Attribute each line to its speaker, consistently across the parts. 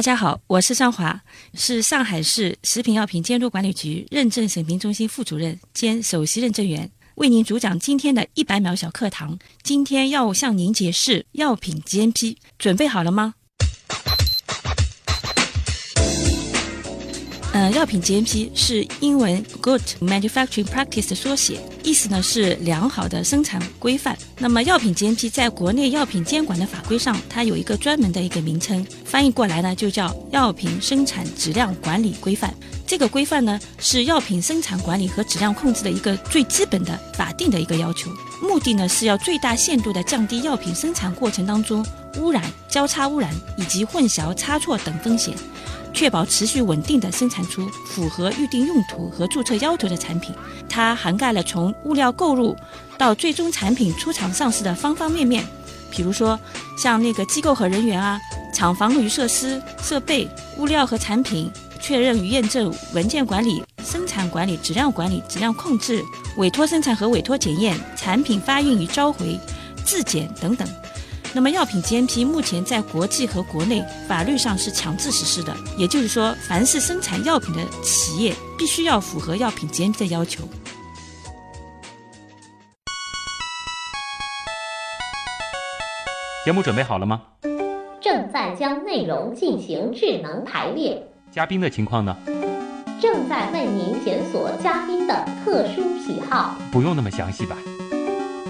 Speaker 1: 大家好，我是尚华，是上海市食品药品监督管理局认证审评中心副主任兼首席认证员，为您主讲今天的一百秒小课堂。今天要向您解释药品 GMP，准备好了吗？呃，药品 GMP 是英文 Good Manufacturing Practice 的缩写，意思呢是良好的生产规范。那么，药品 GMP 在国内药品监管的法规上，它有一个专门的一个名称，翻译过来呢就叫药品生产质量管理规范。这个规范呢是药品生产管理和质量控制的一个最基本的法定的一个要求，目的呢是要最大限度的降低药品生产过程当中污染、交叉污染以及混淆、差错等风险。确保持续稳定的生产出符合预定用途和注册要求的产品，它涵盖了从物料购入到最终产品出厂上市的方方面面。比如说，像那个机构和人员啊，厂房与设施设备、物料和产品确认与验证、文件管理、生产管理、质量管理、质量控制、委托生产和委托检验、产品发运与召回、质检等等。那么，药品 GMP 目前在国际和国内法律上是强制实施的，也就是说，凡是生产药品的企业必须要符合药品 GMP 的要求。
Speaker 2: 节目准备好了吗？
Speaker 3: 正在将内容进行智能排列。
Speaker 2: 嘉宾的情况呢？
Speaker 3: 正在为您检索嘉宾的特殊喜好。
Speaker 2: 不用那么详细吧？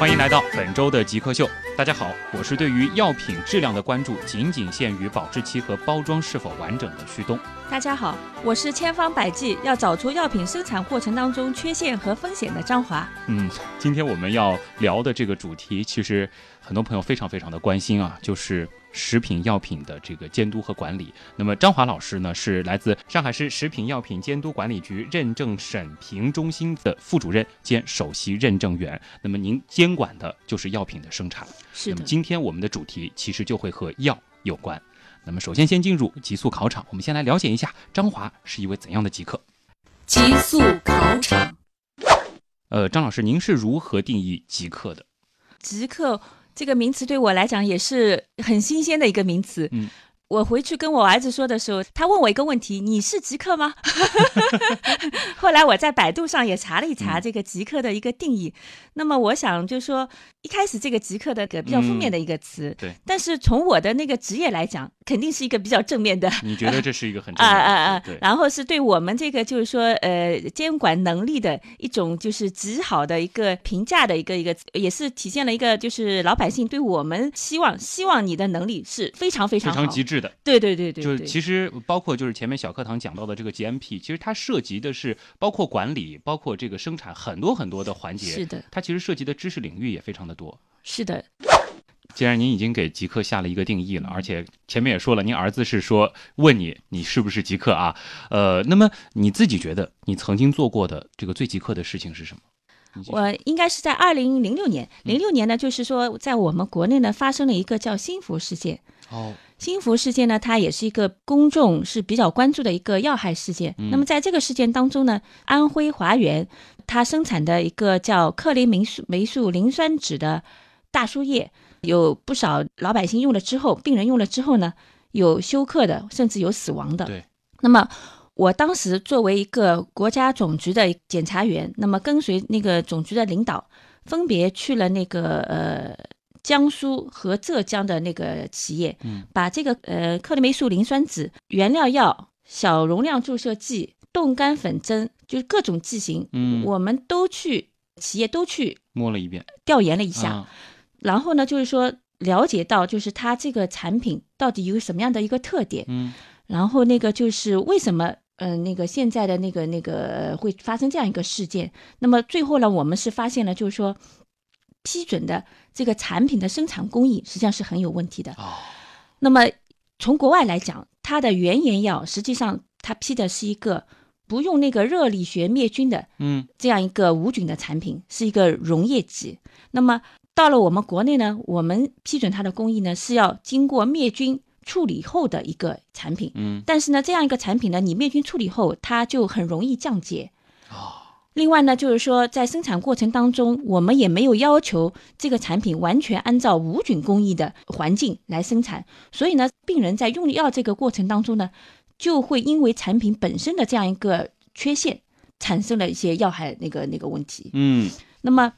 Speaker 2: 欢迎来到本周的极客秀。大家好，我是对于药品质量的关注仅仅限于保质期和包装是否完整的旭东。
Speaker 1: 大家好，我是千方百计要找出药品生产过程当中缺陷和风险的张华。
Speaker 2: 嗯，今天我们要聊的这个主题，其实很多朋友非常非常的关心啊，就是。食品药品的这个监督和管理，那么张华老师呢是来自上海市食品药品监督管理局认证审评中心的副主任兼首席认证员。那么您监管的就是药品的生产。
Speaker 1: 是的。
Speaker 2: 今天我们的主题其实就会和药有关。那么首先先进入极速考场，我们先来了解一下张华是一位怎样的极客。
Speaker 1: 极速考场。
Speaker 2: 呃，张老师，您是如何定义极客的？
Speaker 1: 极客。这个名词对我来讲也是很新鲜的一个名词。嗯。我回去跟我儿子说的时候，他问我一个问题：“你是极客吗？” 后来我在百度上也查了一查这个极客的一个定义。那么我想就是说，一开始这个极客的个比较负面的一个词，
Speaker 2: 对。
Speaker 1: 但是从我的那个职业来讲，肯定是一个比较正面的。
Speaker 2: 你觉得这是一个很 啊啊啊！对。
Speaker 1: 然后是对我们这个就是说呃监管能力的一种就是极好的一个评价的一个一个，也是体现了一个就是老百姓对我们希望希望你的能力是非常非常
Speaker 2: 非常极致的。
Speaker 1: 对对对对，
Speaker 2: 就是其实包括就是前面小课堂讲到的这个 GMP，其实它涉及的是包括管理，包括这个生产很多很多的环节。
Speaker 1: 是的，
Speaker 2: 它其实涉及的知识领域也非常的多。
Speaker 1: 是的。
Speaker 2: 既然您已经给极客下了一个定义了，而且前面也说了，您儿子是说问你你是不是极客啊？呃，那么你自己觉得你曾经做过的这个最极客的事情是什么？
Speaker 1: 我应该是在二零零六年，零六年呢，就是说在我们国内呢发生了一个叫新福事件。
Speaker 2: 哦。
Speaker 1: 新福事件呢，它也是一个公众是比较关注的一个要害事件。那么在这个事件当中呢，安徽华源它生产的一个叫克林霉素霉素磷酸酯的大输液，有不少老百姓用了之后，病人用了之后呢，有休克的，甚至有死亡的。
Speaker 2: 对。
Speaker 1: 那么我当时作为一个国家总局的检查员，那么跟随那个总局的领导，分别去了那个呃。江苏和浙江的那个企业，嗯，把这个呃克林霉素磷酸酯原料药、小容量注射剂、冻干粉针，就是各种剂型，嗯，我们都去企业都去
Speaker 2: 摸了一遍，
Speaker 1: 调研了一下，然后呢，就是说了解到就是它这个产品到底有什么样的一个特点，嗯，然后那个就是为什么，嗯，那个现在的那个那个会发生这样一个事件，那么最后呢，我们是发现了，就是说。批准的这个产品的生产工艺实际上是很有问题的。哦，那么从国外来讲，它的原研药实际上它批的是一个不用那个热力学灭菌的
Speaker 2: 嗯
Speaker 1: 这样一个无菌的产品，是一个溶液剂。那么到了我们国内呢，我们批准它的工艺呢是要经过灭菌处理后的一个产品。
Speaker 2: 嗯
Speaker 1: 但是呢，这样一个产品呢，你灭菌处理后，它就很容易降解。
Speaker 2: 哦
Speaker 1: 另外呢，就是说在生产过程当中，我们也没有要求这个产品完全按照无菌工艺的环境来生产，所以呢，病人在用药这个过程当中呢，就会因为产品本身的这样一个缺陷，产生了一些药害那个那个问题。
Speaker 2: 嗯
Speaker 1: 那么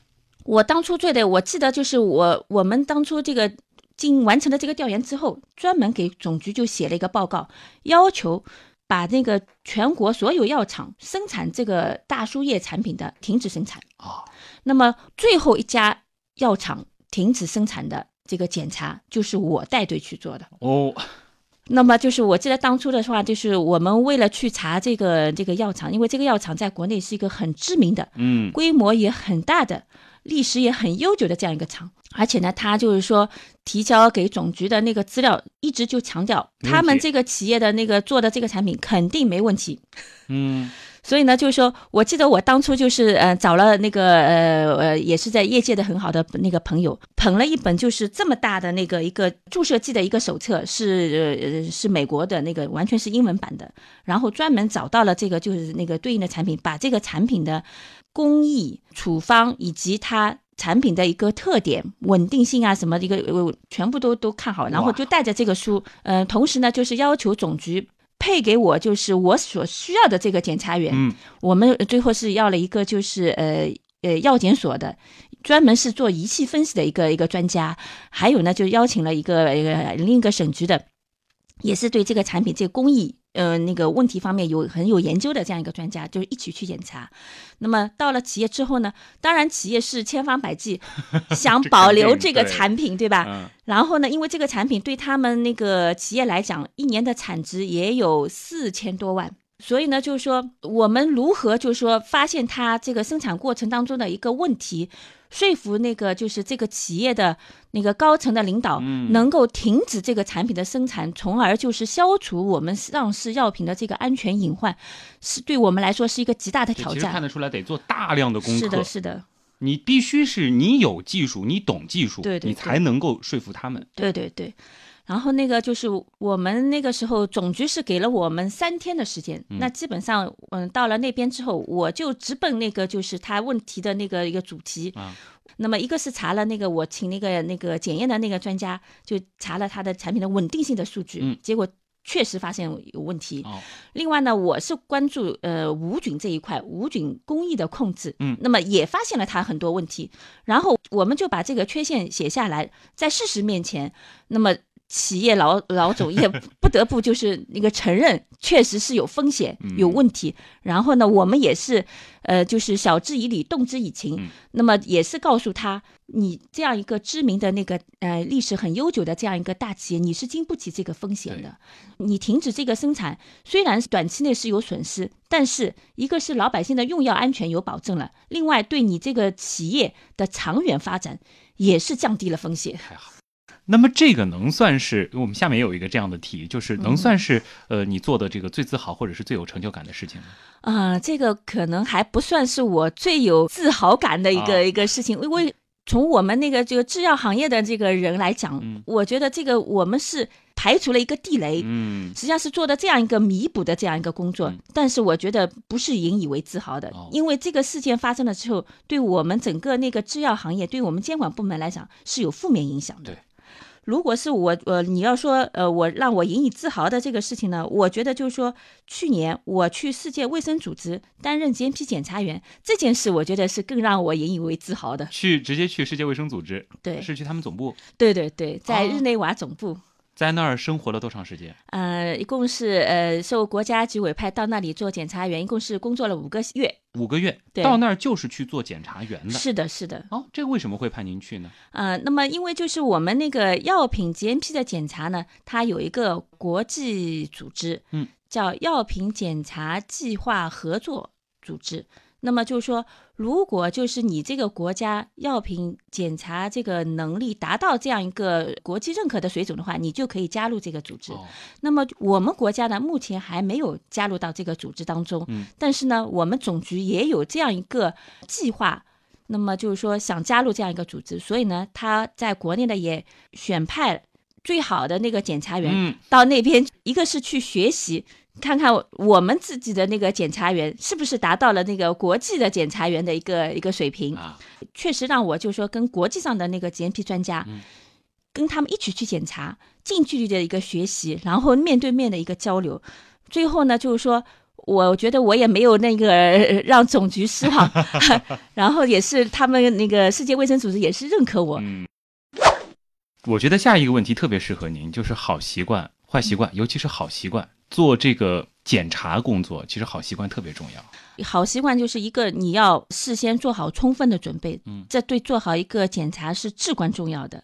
Speaker 1: 我当初做的，我记得就是我我们当初这个经完成了这个调研之后，专门给总局就写了一个报告，要求把那个全国所有药厂生产这个大输液产品的停止生产。
Speaker 2: 啊
Speaker 1: 那么最后一家药厂停止生产的这个检查，就是我带队去做的。
Speaker 2: 哦
Speaker 1: 那么就是我记得当初的话，就是我们为了去查这个这个药厂，因为这个药厂在国内是一个很知名的，
Speaker 2: 嗯
Speaker 1: 规模也很大的，历史也很悠久的这样一个厂。而且呢，他就是说提交给总局的那个资料，一直就强调他们这个企业的那个做的这个产品肯定没问题。
Speaker 2: 嗯
Speaker 1: 所以呢，就是说我记得我当初就是呃找了那个呃呃也是在业界的很好的那个朋友，捧了一本就是这么大的那个一个注射剂的一个手册，是呃呃是美国的那个完全是英文版的，然后专门找到了这个就是那个对应的产品，把这个产品的工艺、处方以及它。产品的一个特点、稳定性啊，什么一个呃全部都都看好，然后就带着这个书，呃，同时呢，就是要求总局配给我就是我所需要的这个检查员，
Speaker 2: 嗯。
Speaker 1: 我们最后是要了一个就是呃呃药检所的，专门是做仪器分析的一个一个专家，还有呢就邀请了一个一个另一个省局的，也是对这个产品这个工艺呃那个问题方面有很有研究的这样一个专家，就是一起去检查。那么到了企业之后呢，当然企业是千方百计 想保留这个产品，对吧？
Speaker 2: 嗯
Speaker 1: 然后呢，因为这个产品对他们那个企业来讲，一年的产值也有四千多万。所以呢，就是说我们如何就是说发现它这个生产过程当中的一个问题，说服那个就是这个企业的那个高层的领导，
Speaker 2: 嗯
Speaker 1: 能够停止这个产品的生产，从而就是消除我们上市药品的这个安全隐患，是对我们来说是一个极大的挑
Speaker 2: 战其实看。得出来得做大量的工作，
Speaker 1: 是的，是的，
Speaker 2: 你必须是你有技术，你懂技术，
Speaker 1: 对对
Speaker 2: 你才能够说服他们。
Speaker 1: 对对对。然后那个就是我们那个时候总局是给了我们三天的时间，那基本上嗯到了那边之后，我就直奔那个就是他问题的那个一个主题。
Speaker 2: 啊
Speaker 1: 那么一个是查了那个我请那个那个检验的那个专家，就查了他的产品的稳定性的数据，
Speaker 2: 嗯
Speaker 1: 结果确实发现有问题。
Speaker 2: 哦，
Speaker 1: 另外呢，我是关注呃无菌这一块，无菌工艺的控制，
Speaker 2: 嗯
Speaker 1: 那么也发现了它很多问题，然后我们就把这个缺陷写下来，在事实面前，那么企业老老总也 不得不就是那个承认，确实是有风险、
Speaker 2: 嗯
Speaker 1: 有问题，然后呢，我们也是呃就是晓之以理，动之以情，
Speaker 2: 嗯
Speaker 1: 那么也是告诉他，你这样一个知名的那个呃历史很悠久的这样一个大企业，你是经不起这个风险的。你停止这个生产，虽然短期内是有损失，但是一个是老百姓的用药安全有保证了，另外对你这个企业的长远发展也是降低了风险。
Speaker 2: 太好。那么这个能算是我们下面有一个这样的题，就是能算是、呃你做的这个最自豪或者是最有成就感的事情吗？
Speaker 1: 啊、这个可能还不算是我最有自豪感的一个、
Speaker 2: 啊。
Speaker 1: 一个事情，因为从我们那个这个制药行业的这个人来讲，
Speaker 2: 嗯。
Speaker 1: 我觉得这个我们是排除了一个地雷，
Speaker 2: 嗯。
Speaker 1: 实际上是做的这样一个弥补的这样一个工作，
Speaker 2: 嗯。
Speaker 1: 但是我觉得不是引以为自豪的，
Speaker 2: 哦。
Speaker 1: 因为这个事件发生了之后，对我们整个那个制药行业，对我们监管部门来讲是有负面影响的。
Speaker 2: 对。
Speaker 1: 如果是我，呃，你要说，呃，我让我引以自豪的这个事情呢，我觉得就是说，去年我去世界卫生组织担任 GMP 检查员这件事，我觉得是更让我引以为自豪的。
Speaker 2: 去直接去世界卫生组织，
Speaker 1: 对，
Speaker 2: 是去他们总部，
Speaker 1: 对对对，在
Speaker 2: 哦
Speaker 1: 日内瓦总部。
Speaker 2: 在那儿生活了多长时间？
Speaker 1: 呃，一共是呃受国家局委派到那里做检查员，一共是工作了五个月。
Speaker 2: 五个月，
Speaker 1: 对
Speaker 2: 到那儿就是去做检查员的。
Speaker 1: 是的，是的。
Speaker 2: 哦，这个为什么会派您去呢？
Speaker 1: 呃，那么因为就是我们那个药品 GMP 的检查呢，它有一个国际组织，
Speaker 2: 嗯，
Speaker 1: 叫药品检查计划合作组织。那么就是说，如果就是你这个国家药品检查这个能力达到这样一个国际认可的水准的话，你就可以加入这个组织。
Speaker 2: 哦
Speaker 1: 那么我们国家呢，目前还没有加入到这个组织当中，
Speaker 2: 嗯
Speaker 1: 但是呢，我们总局也有这样一个计划。那么就是说想加入这样一个组织，所以呢，他在国内呢也选派最好的那个检查员
Speaker 2: 嗯
Speaker 1: 到那边，一个是去学习，看看我们自己的那个检察员是不是达到了那个国际的检察员的一个一个水平。
Speaker 2: 啊，
Speaker 1: 确实让我就说跟国际上的那个 GMP 专家，
Speaker 2: 嗯
Speaker 1: 跟他们一起去检查，近距离的一个学习，然后面对面的一个交流，最后呢，就是说。我觉得我也没有那个呃让总局失望，然后也是他们那个世界卫生组织也是认可我，
Speaker 2: 嗯，我觉得下一个问题特别适合您，就是好习惯、坏习惯，尤其是好习惯。做这个检查工作，其实好习惯特别重要。
Speaker 1: 好习惯就是一个你要事先做好充分的准备，
Speaker 2: 嗯
Speaker 1: 这对做好一个检查是至关重要的。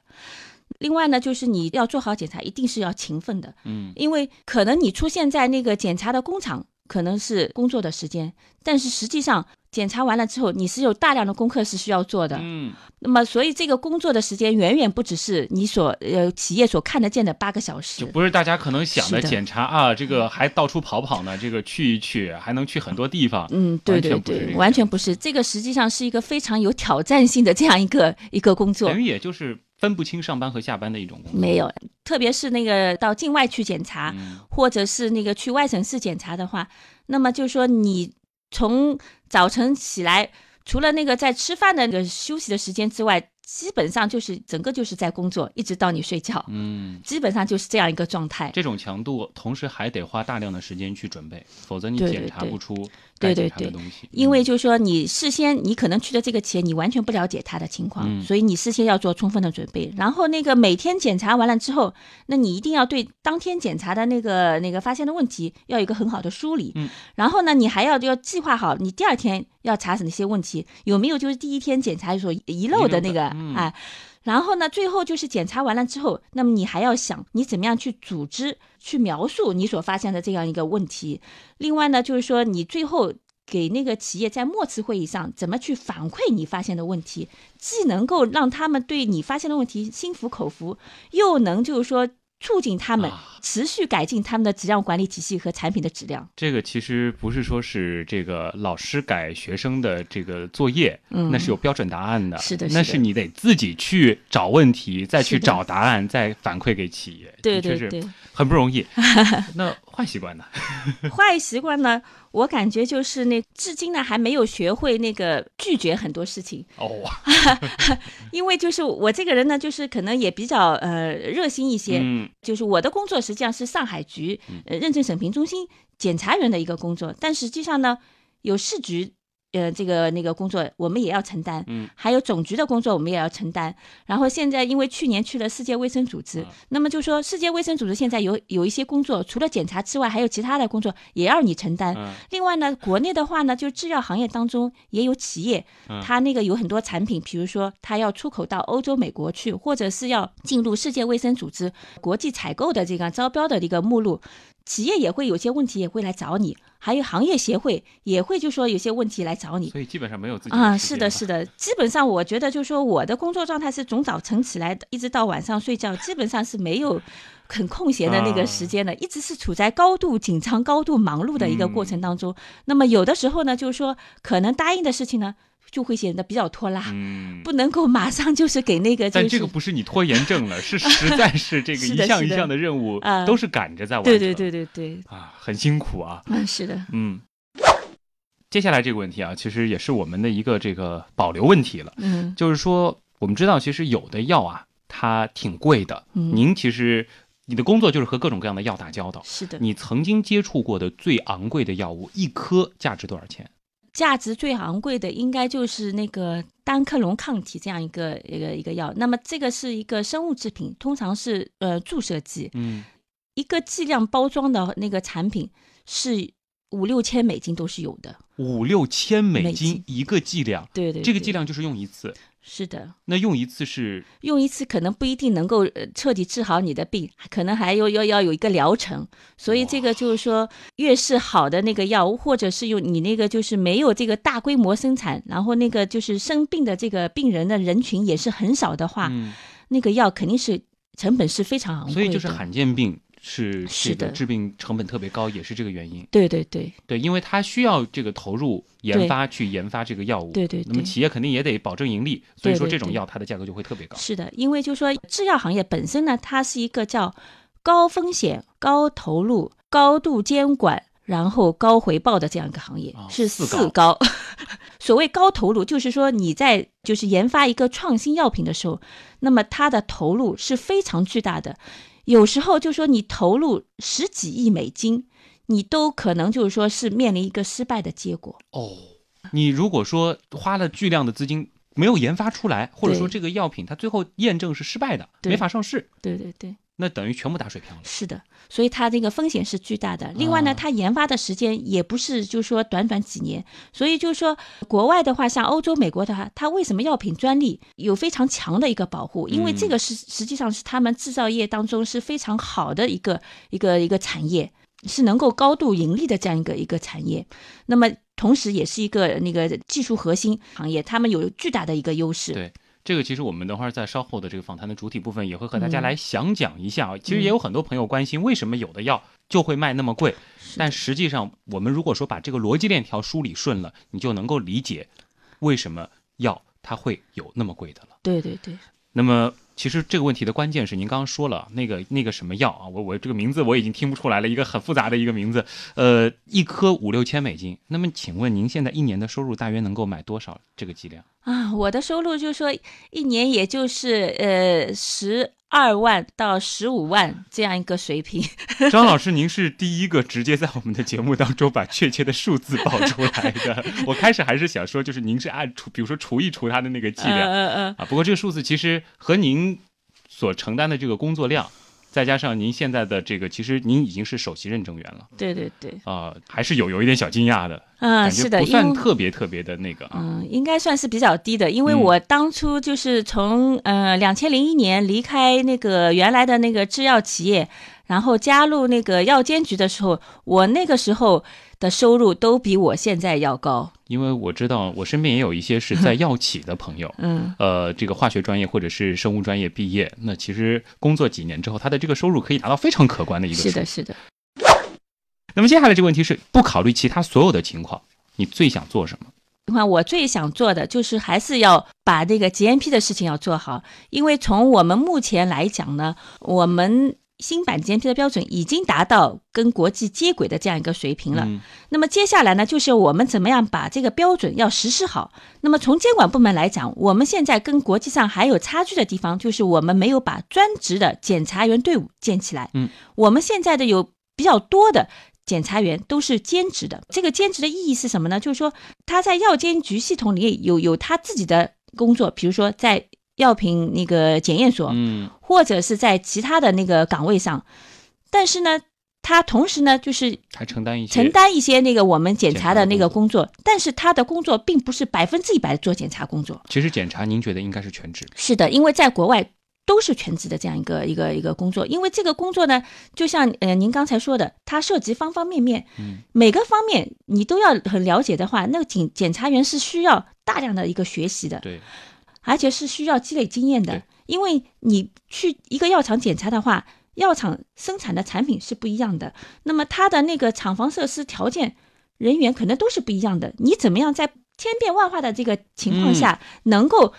Speaker 1: 另外呢，就是你要做好检查，一定是要勤奋的，
Speaker 2: 嗯
Speaker 1: 因为可能你出现在那个检查的工厂，可能是工作的时间，但是实际上检查完了之后，你是有大量的功课是需要做的。
Speaker 2: 嗯，
Speaker 1: 那么，所以这个工作的时间远远不只是你所呃企业所看得见的八个小时
Speaker 2: 就。不是大家可能想的检查啊，这个还到处跑跑呢，这个去一去，还能去很多地方。
Speaker 1: 嗯，对对对，
Speaker 2: 完全不是这个
Speaker 1: 实际上是一个非常有挑战性的这样一个一个工作
Speaker 2: 等。于也就是分不清上班和下班的一种工作。
Speaker 1: 没有，特别是那个到境外去检查，
Speaker 2: 嗯
Speaker 1: 或者是那个去外省市检查的话，那么就是说你从早晨起来，除了那个在吃饭的那个休息的时间之外，基本上就是整个就是在工作，一直到你睡觉，
Speaker 2: 嗯，
Speaker 1: 基本上就是这样一个状态。
Speaker 2: 这种强度，同时还得花大量的时间去准备，否则你检查不出
Speaker 1: 对对对。因为
Speaker 2: 嗯
Speaker 1: 就是说，你事先你可能去的这个企业，你完全不了解他的情况，
Speaker 2: 嗯
Speaker 1: 所以你事先要做充分的准备。然后那个每天检查完了之后，那你一定要对当天检查的那个那个发现的问题要有一个很好的梳理。
Speaker 2: 嗯，
Speaker 1: 然后呢，你还要要计划好你第二天要查哪些问题，有没有就是第一天检查所遗漏的那个
Speaker 2: 遗漏的嗯
Speaker 1: 哎。然后呢，最后就是检查完了之后，那么你还要想你怎么样去组织、去描述你所发现的这样一个问题。另外呢，就是说你最后给那个企业在末次会议上怎么去反馈你发现的问题，既能够让他们对你发现的问题心服口服，又能就是说促进他们
Speaker 2: 啊。
Speaker 1: 持续改进他们的质量管理体系和产品的质量。
Speaker 2: 这个其实不是说是这个老师改学生的这个作业，
Speaker 1: 嗯。
Speaker 2: 那是有标准答案的，
Speaker 1: 是的是的。
Speaker 2: 那是你得自己去找问题，再去找答案，再反馈给企业，
Speaker 1: 对
Speaker 2: 的确是
Speaker 1: 对对，
Speaker 2: 很不容易。那坏习惯呢？
Speaker 1: 坏习惯呢，我感觉就是那至今呢还没有学会那个拒绝很多事情。
Speaker 2: 哦，
Speaker 1: 因为就是我这个人呢，就是可能也比较呃热心一些，
Speaker 2: 嗯
Speaker 1: 就是我的工作实际上是上海局呃认证审评中心检察员的一个工作，但实际上呢，有市局。呃，这个那个工作我们也要承担，
Speaker 2: 嗯，
Speaker 1: 还有总局的工作我们也要承担。然后现在因为去年去了世界卫生组织，
Speaker 2: 啊
Speaker 1: 那么就说世界卫生组织现在有有一些工作，除了检查之外，还有其他的工作也要你承担。
Speaker 2: 嗯
Speaker 1: 另外呢，国内的话呢，就制药行业当中也有企业
Speaker 2: 嗯，
Speaker 1: 它那个有很多产品，比如说它要出口到欧洲、美国去，或者是要进入世界卫生组织国际采购的这个招标的一个目录，企业也会有些问题也会来找你，还有行业协会也会就说有些问题来找你。
Speaker 2: 所以基本上没有自己
Speaker 1: 啊，
Speaker 2: 的
Speaker 1: 是的，是的，基本上我觉得就是说我的工作状态是从早晨起来一直到晚上睡觉，基本上是没有很空闲的那个时间的，一直是处在高度紧张、高度忙碌的一个过程当中。那么有的时候呢，就是说可能答应的事情呢，就会显得比较拖拉，
Speaker 2: 嗯。
Speaker 1: 不能够马上就是给那个、就是，
Speaker 2: 但这个不是你拖延症了，是 实在是这个一项一项的任务
Speaker 1: 啊
Speaker 2: 都是赶着在完成。
Speaker 1: 对对对对对，
Speaker 2: 啊，很辛苦啊。
Speaker 1: 嗯，是的，
Speaker 2: 嗯，接下来这个问题啊，其实也是我们的一个这个保留问题了，
Speaker 1: 嗯
Speaker 2: 就是说我们知道，其实有的药啊，它挺贵的。
Speaker 1: 嗯，
Speaker 2: 您其实你的工作就是和各种各样的药打交道。
Speaker 1: 是的，
Speaker 2: 你曾经接触过的最昂贵的药物，一颗价值多少钱？
Speaker 1: 价值最昂贵的应该就是那个单克隆抗体这样一个一个一个药。那么这个是一个生物制品，通常是呃注射剂，
Speaker 2: 嗯，
Speaker 1: 一个剂量包装的那个产品是五六千美金都是有的。
Speaker 2: 五六千美
Speaker 1: 美金
Speaker 2: 金一个剂量，
Speaker 1: 对对，对
Speaker 2: 这个剂量就是用一次。
Speaker 1: 是的，
Speaker 2: 那用一次是
Speaker 1: 用一次可能不一定能够呃彻底治好你的病，可能还要要要有一个疗程。所以这个就是说，越是好的那个药物，或者是用你那个就是没有这个大规模生产，然后那个就是生病的这个病人的人群也是很少的话，
Speaker 2: 嗯，
Speaker 1: 那个药肯定是成本是非常昂贵的。
Speaker 2: 所以就是罕见病是
Speaker 1: 是的
Speaker 2: 这个治病成本特别高，也是这个原因。
Speaker 1: 对对对
Speaker 2: 对，因为它需要这个投入研发去研发这个药物。
Speaker 1: 对对对，
Speaker 2: 那么企业肯定也得保证盈利，所以说这种药它的价格就会特别高。
Speaker 1: 是的，因为就说制药行业本身呢，它是一个叫高风险、高投入、高度监管，然后高回报的这样一个行业，
Speaker 2: 哦
Speaker 1: 是
Speaker 2: 四
Speaker 1: 四高。所谓高投入，就是说你在就是研发一个创新药品的时候，那么它的投入是非常巨大的，有时候就说你投入十几亿美金，你都可能就是说是面临一个失败的结果。
Speaker 2: 哦，你如果说花了巨量的资金没有研发出来，或者说这个药品它最后验证是失败的，没法上市，
Speaker 1: 对对对。
Speaker 2: 那等于全部打水漂了。
Speaker 1: 是的，所以它这个风险是巨大的。另外呢，
Speaker 2: 啊
Speaker 1: 它研发的时间也不是就是说短短几年，所以就是说国外的话，像欧洲、美国的话，它为什么药品专利有非常强的一个保护？因为这个是实际上是他们制造业当中是非常好的一个一个一个产业，是能够高度盈利的这样一个一个产业。那么同时也是一个那个技术核心行业，他们有巨大的一个优势。
Speaker 2: 对这个其实我们等会儿在稍后的这个访谈的主体部分也会和大家
Speaker 1: 嗯
Speaker 2: 来详讲一下啊。其实也有很多朋友关心，为什么有的药就会卖那么贵？但实际上，我们如果说把这个逻辑链条梳理顺了，你就能够理解为什么药它会有那么贵的了。
Speaker 1: 对对对，
Speaker 2: 那么，其实这个问题的关键是您刚刚说了那个那个什么药啊，我我这个名字我已经听不出来了，一个很复杂的一个名字，呃，一颗五六千美金。那么，请问您现在一年的收入大约能够买多少这个剂量？
Speaker 1: 啊，我的收入就说一年也就是呃十二万到十五万这样一个水平。
Speaker 2: 张老师，您是第一个直接在我们的节目当中把确切的数字报出来的。我开始还是想说，就是您是按除，比如说除一除它的那个剂量
Speaker 1: 嗯嗯
Speaker 2: 啊。不过这个数字其实和您所承担的这个工作量，再加上您现在的这个，其实您已经是首席认证员了
Speaker 1: 对对对，
Speaker 2: 啊、还是有有一点小惊讶的，
Speaker 1: 嗯，是的，
Speaker 2: 不算特别特别的那个啊。
Speaker 1: 嗯，应该算是比较低的，因为
Speaker 2: 嗯
Speaker 1: 我当初就是从呃两千零一年离开那个原来的那个制药企业，然后加入那个药监局的时候，我那个时候的收入都比我现在要高。
Speaker 2: 因为我知道我身边也有一些是在药企的朋友，
Speaker 1: 嗯，
Speaker 2: 呃，这个化学专业或者是生物专业毕业，那其实工作几年之后，他的这个收入可以达到非常可观的一个。
Speaker 1: 是的，是的。
Speaker 2: 那么接下来这个问题是，不考虑其他所有的情况，你最想做什么？
Speaker 1: 情况，我最想做的就是还是要把这个 GMP 的事情要做好，因为从我们目前来讲呢，我们新版 GMP 的标准已经达到跟国际接轨的这样一个水平了。
Speaker 2: 嗯
Speaker 1: 那么接下来呢，就是我们怎么样把这个标准要实施好。那么从监管部门来讲，我们现在跟国际上还有差距的地方，就是我们没有把专职的检查员队伍建起来。
Speaker 2: 嗯，
Speaker 1: 我们现在的有比较多的。检察员都是兼职的，这个兼职的意义是什么呢？就是说他在药监局系统里有有他自己的工作，比如说在药品那个检验所，
Speaker 2: 嗯。
Speaker 1: 或者是在其他的那个岗位上，但是呢，他同时呢就是
Speaker 2: 还承担一些
Speaker 1: 承担一些那个我们检查的那个工作，但是他的工作并不是百分之一百做检查工作。
Speaker 2: 其实检查您觉得应该是全职，
Speaker 1: 是的，因为在国外都是全职的这样一个一个一个工作，因为这个工作呢，就像呃您刚才说的，它涉及方方面面，
Speaker 2: 嗯，
Speaker 1: 每个方面你都要很了解的话，那个检检查员是需要大量的一个学习的，
Speaker 2: 对，
Speaker 1: 而且是需要积累经验的，因为你去一个药厂检查的话，药厂生产的产品是不一样的，那么它的那个厂房设施条件、人员可能都是不一样的。你怎么样在千变万化的这个情况下，能够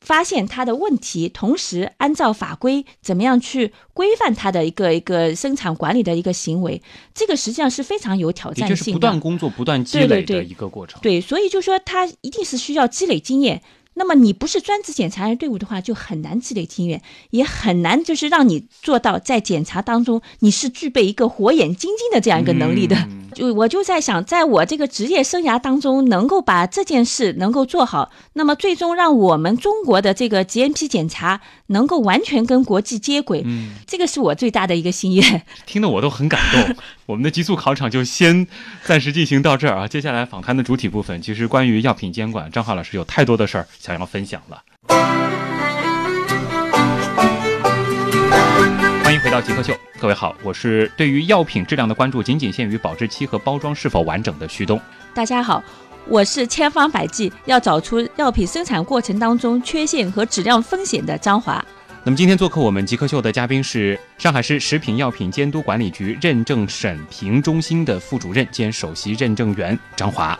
Speaker 1: 发现它的问题，同时按照法规怎么样去规范它的一个一个生产管理的一个行为，这个实际上是非常有挑
Speaker 2: 的就是不。断工作、不断积累的一个过程。
Speaker 1: 对，所以就说它一定是需要积累经验。那么你不是专职检查员队伍的话，就很难积累经验，也很难就是让你做到在检查当中你是具备一个火眼金睛的这样一个能力的。
Speaker 2: 嗯
Speaker 1: 就我就在想，在我这个职业生涯当中，能够把这件事能够做好，那么最终让我们中国的这个 GMP 检查能够完全跟国际接轨，
Speaker 2: 嗯，
Speaker 1: 这个是我最大的一个心愿。
Speaker 2: 听得我都很感动。我们的极速考场就先暂时进行到这儿啊，接下来访谈的主体部分，其实关于药品监管，张华老师有太多的事儿想要分享了。欢迎回到极客秀，各位好，我是对于药品质量的关注仅仅限于保质期和包装是否完整的徐东。
Speaker 1: 大家好，我是千方百计要找出药品生产过程当中缺陷和质量风险的张华。
Speaker 2: 那么今天做客我们极客秀的嘉宾是上海市食品药品监督管理局认证审评中心的副主任兼首席认证员张华，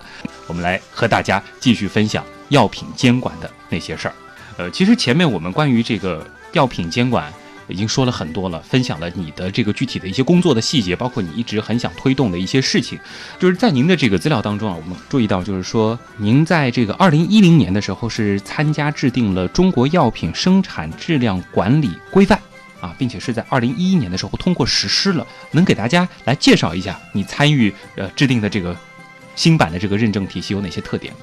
Speaker 2: 我们来和大家继续分享药品监管的那些事儿。呃，其实前面我们关于这个药品监管已经说了很多了，分享了你的这个具体的一些工作的细节，包括你一直很想推动的一些事情。就是在您的这个资料当中啊，我们注意到，就是说您在这个二零一零年的时候是参加制定了中国药品生产质量管理规范啊，并且是在二零一一年的时候通过实施了。能给大家来介绍一下你参与呃制定的这个新版的这个认证体系有哪些特点吗？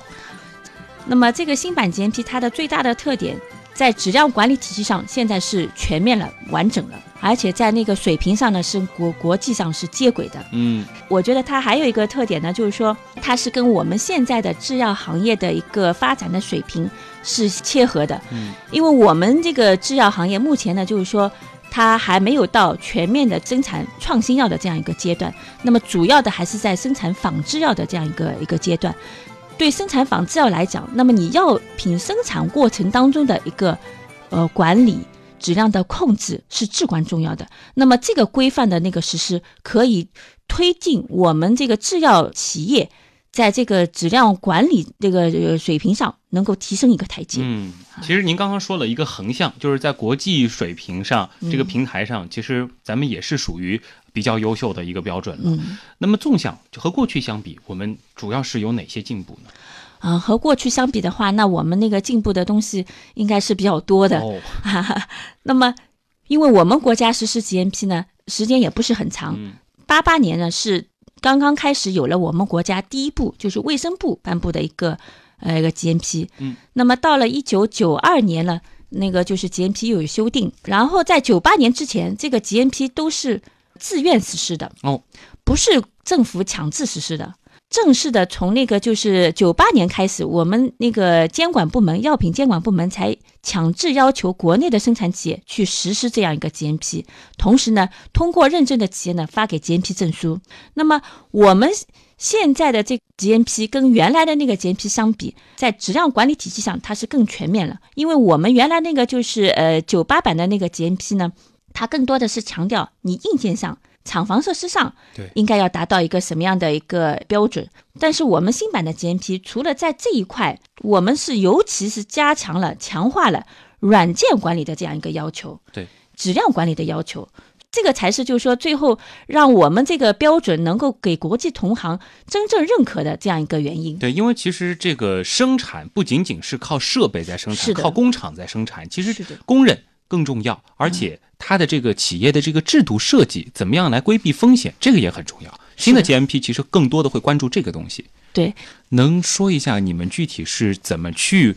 Speaker 1: 那么这个新版 GMP 它的最大的特点，在质量管理体系上现在是全面了、完整了，而且在那个水平上呢是国国际上是接轨的。
Speaker 2: 嗯
Speaker 1: 我觉得它还有一个特点呢，就是说它是跟我们现在的制药行业的一个发展的水平是切合的。
Speaker 2: 嗯，
Speaker 1: 因为我们这个制药行业目前呢，就是说它还没有到全面的生产创新药的这样一个阶段，那么主要的还是在生产仿制药的这样一个一个阶段。对生产仿制药来讲，那么你药品生产过程当中的一个呃管理。质量的控制是至关重要的。那么这个规范的那个实施，可以推进我们这个制药企业在这个质量管理这个呃水平上能够提升一个台阶。
Speaker 2: 嗯，其实您刚刚说了一个横向，就是在国际水平上这个平台上，其实咱们也是属于比较优秀的一个标准了。
Speaker 1: 嗯
Speaker 2: 那么纵向就和过去相比，我们主要是有哪些进步呢？
Speaker 1: 啊、和过去相比的话，那我们那个进步的东西应该是比较多的。
Speaker 2: 哦，
Speaker 1: 那么，因为我们国家实施 GMP 呢，时间也不是很长，
Speaker 2: 嗯
Speaker 1: 八八年呢是刚刚开始有了我们国家第一部，就是卫生部颁布的一个呃一个 GMP。
Speaker 2: 嗯，
Speaker 1: 那么到了一九九二年呢，那个就是 GMP 又有修订，然后在九八年之前，这个 GMP 都是自愿实施的。
Speaker 2: 哦，
Speaker 1: 不是政府强制实施的。正式的从那个就是九八年开始，我们那个监管部门、药品监管部门才强制要求国内的生产企业去实施这样一个 GMP，同时呢，通过认证的企业呢发给 GMP 证书。那么我们现在的这 GMP 跟原来的那个 GMP 相比，在质量管理体系上它是更全面了，因为我们原来那个就是呃九八版的那个 GMP 呢，它更多的是强调你硬件上。厂房设施上，
Speaker 2: 对
Speaker 1: 应该要达到一个什么样的一个标准？但是我们新版的 GMP 除了在这一块，我们是尤其是加强了、强化了软件管理的这样一个要求，
Speaker 2: 对
Speaker 1: 质量管理的要求，这个才是就是说最后让我们这个标准能够给国际同行真正认可的这样一个原因。
Speaker 2: 对，因为其实这个生产不仅仅是靠设备在生产，
Speaker 1: 是的
Speaker 2: 靠工厂在生产，其实工人更重要，而且它的这个企业的这个制度设计怎么样来规避风险，这个也很重要。新的 GMP 其实更多的会关注这个东西。
Speaker 1: 对，
Speaker 2: 能说一下你们具体是怎么去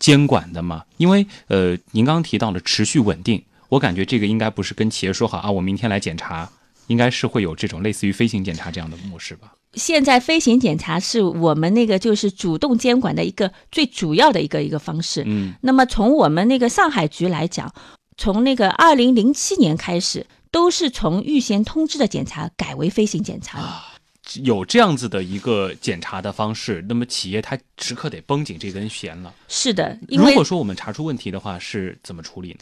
Speaker 2: 监管的吗？因为呃，您刚刚提到了持续稳定，我感觉这个应该不是跟企业说好啊，我明天来检查，应该是会有这种类似于飞行检查这样的模式吧？
Speaker 1: 现在飞行检查是我们那个就是主动监管的一个最主要的一个一个方式。
Speaker 2: 嗯
Speaker 1: 那么从我们那个上海局来讲，从那个二零零七年开始，都是从预先通知的检查改为飞行检查了。
Speaker 2: 有这样子的一个检查的方式，那么企业它时刻得绷紧这根弦了。
Speaker 1: 是的，因为
Speaker 2: 如果说我们查出问题的话，是怎么处理呢？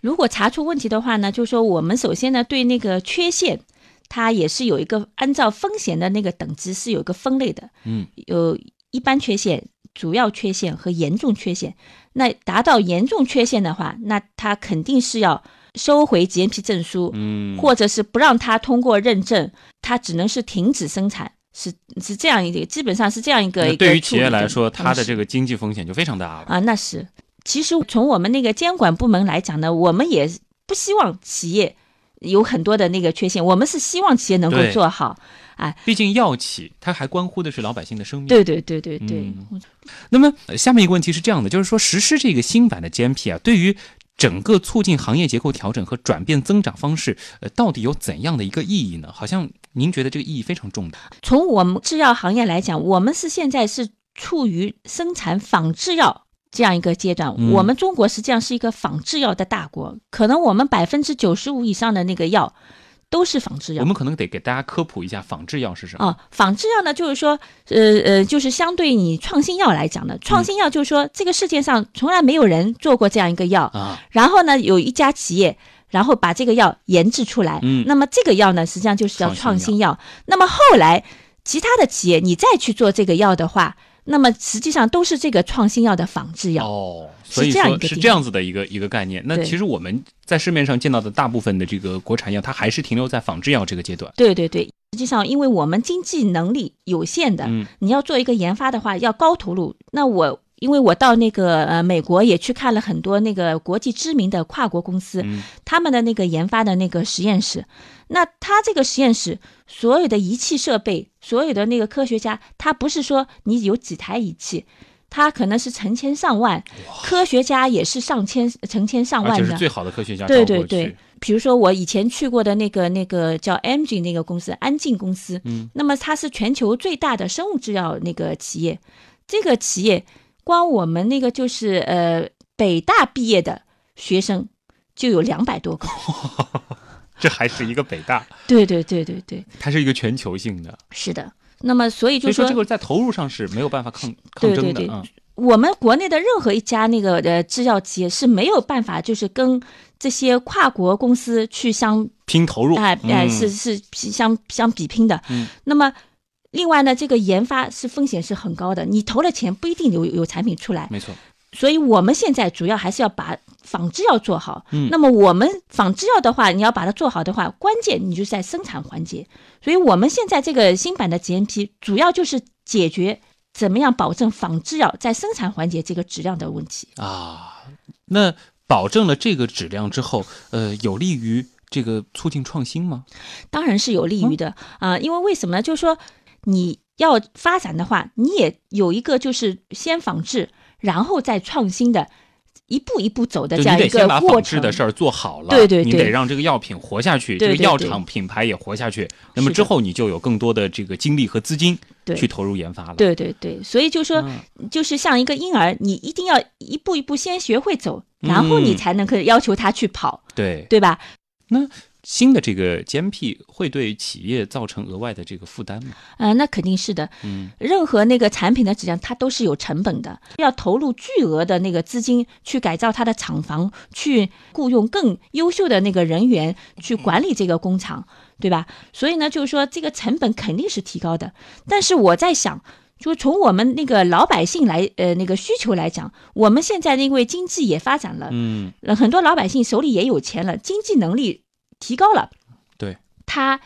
Speaker 1: 如果查出问题的话呢，就是说我们首先呢对那个缺陷，它也是有一个按照风险的那个等级是有一个分类的，
Speaker 2: 嗯，
Speaker 1: 有一般缺陷、主要缺陷和严重缺陷。那达到严重缺陷的话，那他肯定是要收回 GMP 证书，
Speaker 2: 嗯，
Speaker 1: 或者是不让他通过认证，他只能是停止生产，是是这样一个，基本上是这样一个
Speaker 2: 对于企业来说，它的这个经济风险就非常大了。
Speaker 1: 啊，那是。其实从我们那个监管部门来讲呢，我们也不希望企业有很多的那个缺陷，我们是希望企业能够做好，哎，
Speaker 2: 毕竟药企它还关乎的是老百姓的生命。
Speaker 1: 对对对对对，
Speaker 2: 嗯那么、呃下面一个问题是这样的，就是说实施这个新版的 GMP 啊，对于整个促进行业结构调整和转变增长方式，呃，到底有怎样的一个意义呢？好像您觉得这个意义非常重大。
Speaker 1: 从我们制药行业来讲，我们是现在是处于生产仿制药这样一个阶段。
Speaker 2: 嗯
Speaker 1: 我们中国实际上是一个仿制药的大国，可能我们百分之九十五以上的那个药都是仿制药
Speaker 2: 我。们可能得给大家科普一下仿制药是什么。
Speaker 1: 哦，仿制药呢，就是说，呃呃，就是相对你创新药来讲的，创新药就是说，这个世界上从来没有人做过这样一个药，
Speaker 2: 啊，
Speaker 1: 然后呢，有一家企业，然后把这个药研制出来，
Speaker 2: 嗯
Speaker 1: 那么这个药呢，实际上就是叫
Speaker 2: 创新
Speaker 1: 创新药。那么后来其他的企业你再去做这个药的话，那么实际上都是这个创新药的仿制药。
Speaker 2: 哦，
Speaker 1: 是
Speaker 2: 所以说是这样子的一个一个概念。那其实我们在市面上见到的大部分的这个国产药，它还是停留在仿制药这个阶段。
Speaker 1: 对对对，实际上因为我们经济能力有限的，
Speaker 2: 嗯
Speaker 1: 你要做一个研发的话，要高投入。那我因为我到那个呃美国也去看了很多那个国际知名的跨国公司，
Speaker 2: 嗯
Speaker 1: 他们的那个研发的那个实验室，那他这个实验室所有的仪器设备，所有的那个科学家，他不是说你有几台仪器。他可能是成千上万，科学家也是上千、成千上万的。
Speaker 2: 是。最好的科学家
Speaker 1: 对对对，比如说我以前去过的那个那个叫 Amgen 那个公司，安进公司，
Speaker 2: 嗯，
Speaker 1: 那么它是全球最大的生物制药那个企业，这个企业光我们那个就是呃北大毕业的学生就有两百多个，
Speaker 2: 这还是一个北大，
Speaker 1: 对对对对对，
Speaker 2: 它是一个全球性的，
Speaker 1: 是的。那么所以就
Speaker 2: 说这个在投入上是没有办法抗抗争的啊。
Speaker 1: 我们国内的任何一家那个呃制药企业是没有办法，就是跟这些跨国公司去相
Speaker 2: 拼投入，
Speaker 1: 哎哎、
Speaker 2: 嗯
Speaker 1: 是是相相比拼的。
Speaker 2: 嗯，
Speaker 1: 那么另外呢，这个研发是风险是很高的，你投了钱不一定有有产品出来。
Speaker 2: 没错，
Speaker 1: 所以我们现在主要还是要把仿制药做好。
Speaker 2: 嗯
Speaker 1: 那么我们仿制药的话，你要把它做好的话，关键你就在生产环节。所以我们现在这个新版的 GMP 主要就是解决怎么样保证仿制药在生产环节这个质量的问题。
Speaker 2: 啊，那保证了这个质量之后，呃，有利于这个促进创新吗？
Speaker 1: 当然是有利于的
Speaker 2: 嗯
Speaker 1: 啊、因为为什么呢？就是说你要发展的话，你也有一个就是先仿制，然后再创新的，一步一步走的这样一个
Speaker 2: 你得先把
Speaker 1: 过
Speaker 2: 制的事儿做好了，
Speaker 1: 对对对
Speaker 2: 你得让这个药品活下去，
Speaker 1: 对对
Speaker 2: 这个药厂品牌也活下去。那么之后你就有更多的这个精力和资金
Speaker 1: 对。
Speaker 2: 去投入研发了。
Speaker 1: 对对对，所以就说，
Speaker 2: 嗯。
Speaker 1: 就是像一个婴儿，你一定要一步一步先学会走，然后你
Speaker 2: 嗯。
Speaker 1: 才能可以要求他去跑，
Speaker 2: 对，
Speaker 1: 对吧？
Speaker 2: 新的这个 GMP 会对企业造成额外的这个负担吗？
Speaker 1: 呃，那肯定是的。
Speaker 2: 嗯，
Speaker 1: 任何那个产品的质量，它都是有成本的，要投入巨额的那个资金去改造它的厂房，去雇佣更优秀的那个人员去管理这个工厂，对吧？所以呢，就是说这个成本肯定是提高的。但是我在想。就从我们那个老百姓来，呃，那个需求来讲，我们现在因为经济也发展了，
Speaker 2: 嗯，
Speaker 1: 呃很多老百姓手里也有钱了，经济能力提高了，
Speaker 2: 对，
Speaker 1: 他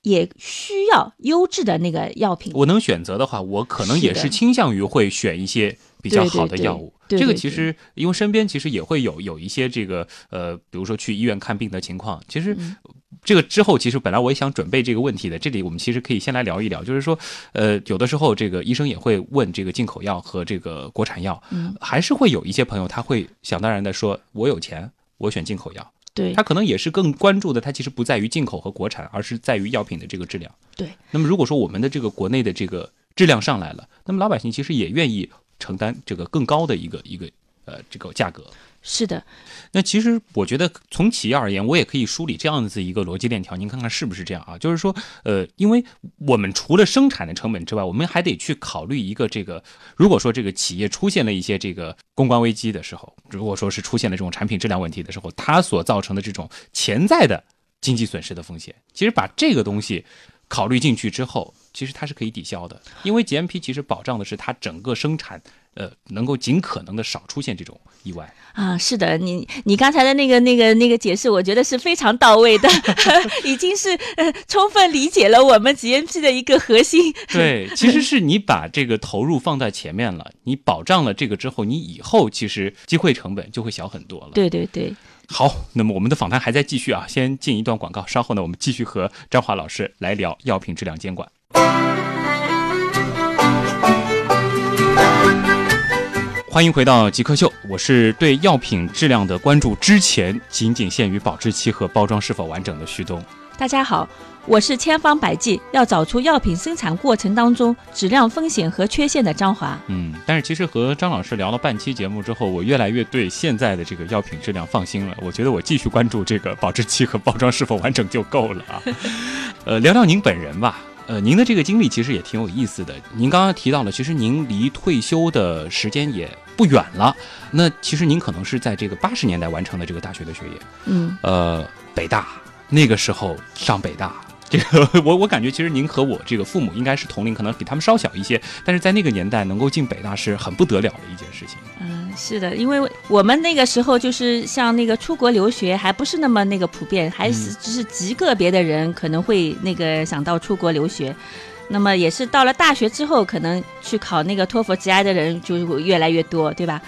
Speaker 1: 也需要优质的那个药品。
Speaker 2: 我能选择的话，我可能也
Speaker 1: 是
Speaker 2: 倾向于会选一些比较好的药物。
Speaker 1: 对对
Speaker 2: 这个其实因为身边其实也会有有一些这个呃，比如说去医院看病的情况，其实。
Speaker 1: 嗯
Speaker 2: 这个之后，其实本来我也想准备这个问题的。这里我们其实可以先来聊一聊，就是说，呃，有的时候这个医生也会问这个进口药和这个国产药，
Speaker 1: 嗯，
Speaker 2: 还是会有一些朋友他会想当然的说，我有钱，我选进口药。
Speaker 1: 对
Speaker 2: 他可能也是更关注的，它其实不在于进口和国产，而是在于药品的这个质量。
Speaker 1: 对。
Speaker 2: 那么如果说我们的这个国内的这个质量上来了，那么老百姓其实也愿意承担这个更高的一个一个呃这个价格。
Speaker 1: 是的，
Speaker 2: 那其实我觉得从企业而言，我也可以梳理这样子一个逻辑链条，您看看是不是这样啊？就是说，呃，因为我们除了生产的成本之外，我们还得去考虑一个这个，如果说这个企业出现了一些这个公关危机的时候，如果说是出现了这种产品质量问题的时候，它所造成的这种潜在的经济损失的风险，其实把这个东西考虑进去之后，其实它是可以抵消的，因为 GMP 其实保障的是它整个生产。呃，能够尽可能的少出现这种意外。
Speaker 1: 啊，是的，你你刚才的那个那个那个解释，我觉得是非常到位的，已经是呃充分理解了我们 GMP 的一个核心。
Speaker 2: 对，其实是你把这个投入放在前面了，你保障了这个之后，你以后其实机会成本就会小很多了。
Speaker 1: 对对对，
Speaker 2: 好，那么我们的访谈还在继续啊，先进一段广告，稍后呢，我们继续和张华老师来聊药品质量监管。欢迎回到极客秀，我是对药品质量的关注之前仅仅限于保质期和包装是否完整的徐东。
Speaker 1: 大家好，我是千方百计要找出药品生产过程当中质量风险和缺陷的张华。
Speaker 2: 嗯，但是其实和张老师聊了半期节目之后，我越来越对现在的这个药品质量放心了。我觉得我继续关注这个保质期和包装是否完整就够了啊。呃，聊聊您本人吧。呃，您的这个经历其实也挺有意思的。您刚刚提到了，其实您离退休的时间也不远了。那其实您可能是在这个八十年代完成的这个大学的学业。
Speaker 1: 嗯，
Speaker 2: 呃，北大那个时候上北大，这个我我感觉其实您和我这个父母应该是同龄，可能比他们稍小一些。但是在那个年代能够进北大是很不得了的一件事情。
Speaker 1: 嗯，是的，因为我们那个时候就是像那个出国留学还不是那么那个普遍，还是只是极个别的人可能会那个想到出国留学。那么也是到了大学之后，可能去考那个托福 GI 的人就越来越多，对吧？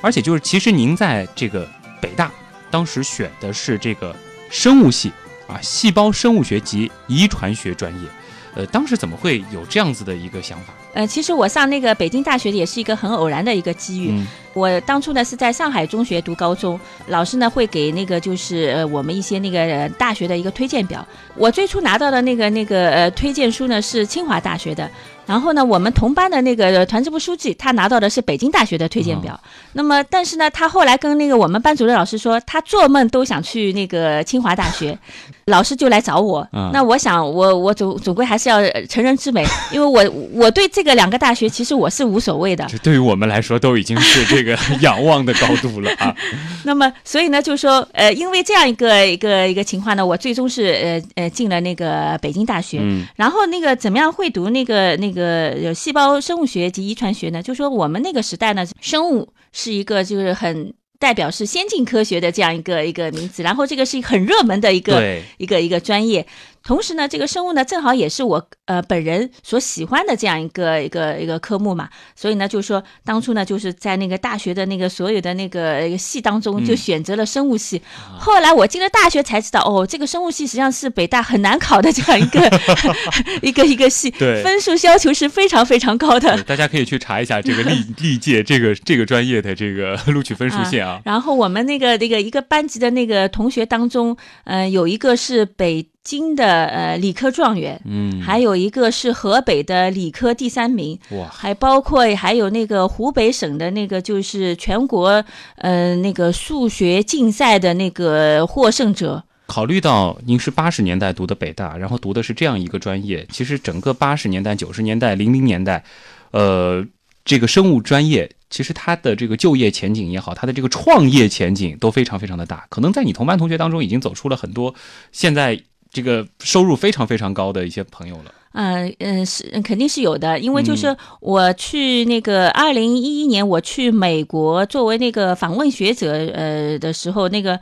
Speaker 2: 而且就是，其实您在这个北大当时选的是这个生物系啊，细胞生物学及遗传学专业。呃，当时怎么会有这样子的一个想法？
Speaker 1: 呃，其实我上那个北京大学也是一个很偶然的一个机遇。
Speaker 2: 嗯
Speaker 1: 我当初呢是在上海中学读高中，老师呢会给那个就是呃我们一些那个呃大学的一个推荐表。我最初拿到的那个那个呃推荐书呢是清华大学的，然后呢我们同班的那个呃团支部书记他拿到的是北京大学的推荐表。那么但是呢他后来跟那个我们班主任老师说，他做梦都想去那个清华大学，老师就来找我。
Speaker 2: 嗯
Speaker 1: 那我想我我总总归还是要呃成人之美，因为我我对这个两个大学其实我是无所谓的。
Speaker 2: 这对于我们来说都已经是这个 仰望的高度了啊。
Speaker 1: 那么，所以呢，就是说，呃，因为这样一个一个一个情况呢，我最终是呃呃进了那个北京大学。
Speaker 2: 嗯
Speaker 1: 然后那个怎么样会读那个那个呃细胞生物学及遗传学呢？就说我们那个时代呢，生物是一个就是很代表是先进科学的这样一个一个名词，然后这个是很热门的一个，一个一个专业。同时呢，这个生物呢，正好也是我呃本人所喜欢的这样一个一个一个科目嘛，所以呢，就是说当初呢，就是在那个大学的那个所有的那个系当中，
Speaker 2: 嗯
Speaker 1: 就选择了生物系。后来我进了大学才知道，哦，这个生物系实际上是北大很难考的这样一个 一个一个系，
Speaker 2: 对
Speaker 1: 分数要求是非常非常高的。
Speaker 2: 大家可以去查一下这个历 历届这个这个专业的这个录取分数线啊。
Speaker 1: 然后我们那个那个一个班级的那个同学当中，呃，有一个是北京的呃理科状元，
Speaker 2: 嗯，
Speaker 1: 还有一个是河北的理科第三名，
Speaker 2: 哇，
Speaker 1: 还包括还有那个湖北省的那个就是全国呃那个数学竞赛的那个获胜者。
Speaker 2: 考虑到您是八十年代读的北大，然后读的是这样一个专业，其实整个八十年代、九十年代、零零年代，呃，这个生物专业其实它的这个就业前景也好，它的这个创业前景都非常非常的大。可能在你同班同学当中，已经走出了很多现在这个收入非常非常高的一些朋友了。
Speaker 1: 嗯嗯，是肯定是有的，因为就是我去那个二零一一年我去美国作为那个访问学者呃的时候，那个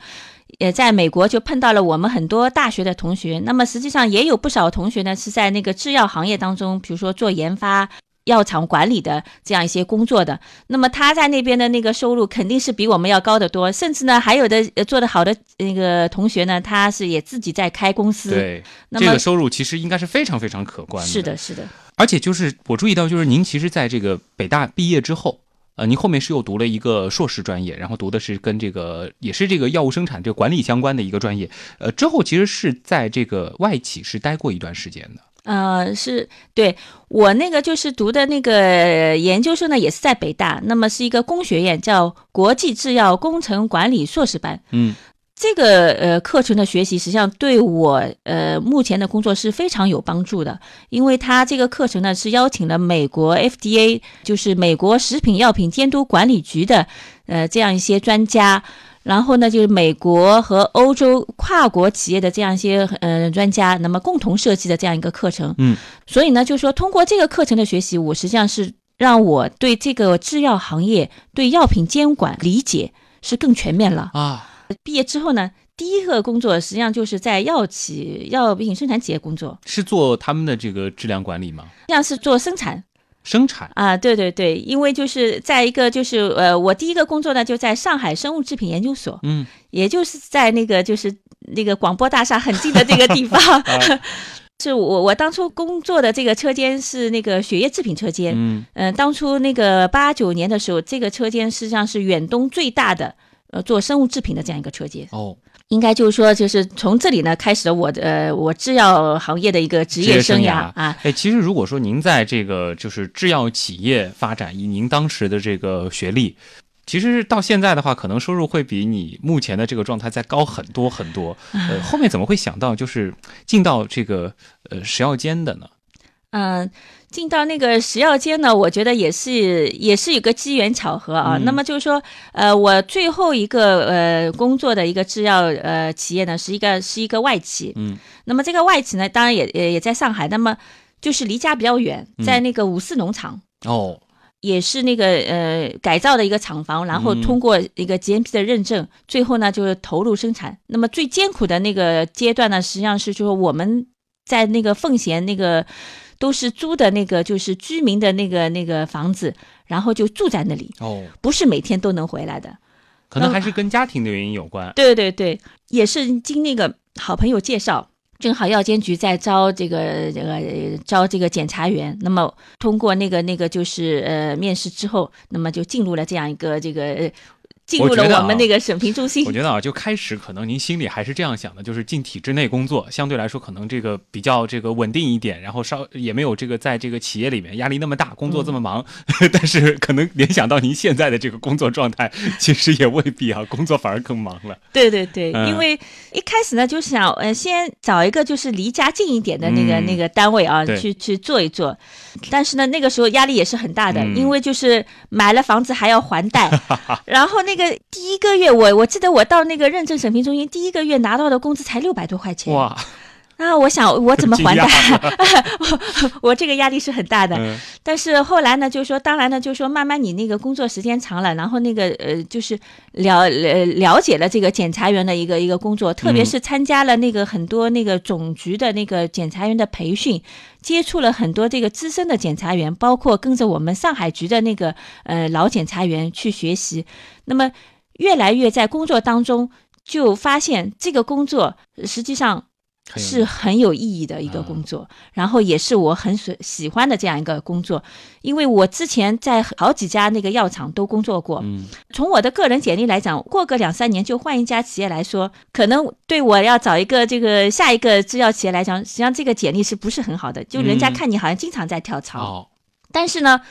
Speaker 1: 也在美国就碰到了我们很多大学的同学。那么实际上也有不少同学呢是在那个制药行业当中，比如说做研发。药厂管理的这样一些工作的，那么他在那边的那个收入肯定是比我们要高得多，甚至呢，还有的呃做得好的那个同学呢，他是也自己在开公司。，
Speaker 2: 对，
Speaker 1: 那么
Speaker 2: 这个收入其实应该是非常非常可观的。
Speaker 1: 是的，是的。
Speaker 2: 而且就是我注意到，就是您其实在这个北大毕业之后，呃，您后面是又读了一个硕士专业，然后读的是跟这个也是这个药物生产这个管理相关的一个专业，呃，之后其实是在这个外企是待过一段时间的。
Speaker 1: 呃，是对我那个就是读的那个研究生呢，也是在北大，那么是一个工学院，叫国际制药工程管理硕士班。
Speaker 2: 嗯，
Speaker 1: 这个呃课程的学习，实际上对我呃目前的工作是非常有帮助的，因为它这个课程呢是邀请了美国 FDA，就是美国食品药品监督管理局的呃这样一些专家。然后呢，就是美国和欧洲跨国企业的这样一些呃专家，那么共同设计的这样一个课程。
Speaker 2: 嗯，
Speaker 1: 所以呢，就是说通过这个课程的学习，我实际上是让我对这个制药行业、对药品监管理解是更全面了。
Speaker 2: 啊，
Speaker 1: 毕业之后呢，第一个工作实际上就是在药企、药品生产企业工作，
Speaker 2: 是做他们的这个质量管理吗？
Speaker 1: 实际上是做生产。
Speaker 2: 生产。
Speaker 1: 啊，对对对，因为就是在一个就是呃，我第一个工作呢就在上海生物制品研究所，
Speaker 2: 嗯，
Speaker 1: 也就是在那个就是那个广播大厦很近的这个地方。是我我当初工作的这个车间是那个血液制品车间，
Speaker 2: 嗯。
Speaker 1: 嗯、当初那个八九年的时候，这个车间实际上是远东最大的呃做生物制品的这样一个车间，
Speaker 2: 哦，
Speaker 1: 应该就是说就是从这里呢开始了我的呃我制药行业的一个职业生涯啊，
Speaker 2: 哎，其实如果说您在这个就是制药企业发展，以您当时的这个学历，其实到现在的话，可能收入会比你目前的这个状态再高很多很多。呃，后面怎么会想到就是进到这个呃食药监的呢？
Speaker 1: 嗯，进到那个食药监呢，我觉得也是也是有个机缘巧合啊。
Speaker 2: 嗯
Speaker 1: 那么就是说，呃，我最后一个呃工作的一个制药呃企业呢，是一个是一个外企。
Speaker 2: 嗯，
Speaker 1: 那么这个外企呢，当然也也也在上海，那么就是离家比较远，
Speaker 2: 嗯
Speaker 1: 在那个五四农场。
Speaker 2: 哦，
Speaker 1: 也是那个呃改造的一个厂房，然后
Speaker 2: 嗯
Speaker 1: 通过一个 GMP 的认证，最后呢就是投入生产。那么最艰苦的那个阶段呢，实际上是就是我们在那个奉贤那个都是租的那个就是居民的那个那个房子，然后就住在那里，
Speaker 2: 哦，
Speaker 1: 不是每天都能回来的。
Speaker 2: 可能还是跟家庭的原因有关。
Speaker 1: 对对对，也是经那个好朋友介绍，正好药监局在招这个这个呃招这个检察员，那么通过那个那个就是呃面试之后，那么就进入了这样一个这个。呃进入了我们那个审评中心
Speaker 2: 我，觉得啊，就开始可能您心里还是这样想的，就是进体制内工作，相对来说可能这个比较这个稳定一点，然后稍也没有这个在这个企业里面压力那么大，工作这么忙。但是可能联想到您现在的这个工作状态，其实也未必啊，工作反而更忙了。
Speaker 1: 对对对，
Speaker 2: 嗯
Speaker 1: 因为一开始呢，就想呃先找一个就是离家近一点的那个、
Speaker 2: 嗯
Speaker 1: 那个单位啊，去去做一做。但是呢，那个时候压力也是很大的，
Speaker 2: 嗯
Speaker 1: 因为就是买了房子还要还贷，然后那那个第一个月我我记得我到那个认证审评中心，第一个月拿到的工资才六百多块钱。啊，我想我怎么 还
Speaker 2: 惊
Speaker 1: 贷？我 我这个压力是很大的。
Speaker 2: 嗯
Speaker 1: 但是后来呢，就是说，当然呢，就是说，慢慢你那个工作时间长了，然后那个呃，就是了了了解了这个检察员的一个一个工作，特别是参加了那个很多那个总局的那个检察员的培训，接触了很多这个资深的检察员，包括跟着我们上海局的那个呃老检察员去学习，那么越来越在工作当中就发现这个工作呃实际上是很有意义的一个工作，然后也是我很喜喜欢的这样一个工作，因为我之前在好几家那个药厂都工作过。
Speaker 2: 嗯
Speaker 1: 从我的个人简历来讲，过个两三年就换一家企业来说，可能对我要找一个这个下一个制药企业来讲，实际上这个简历是不是很好的？就人家
Speaker 2: 嗯
Speaker 1: 看你好像经常在跳槽。
Speaker 2: 哦，
Speaker 1: 但是呢，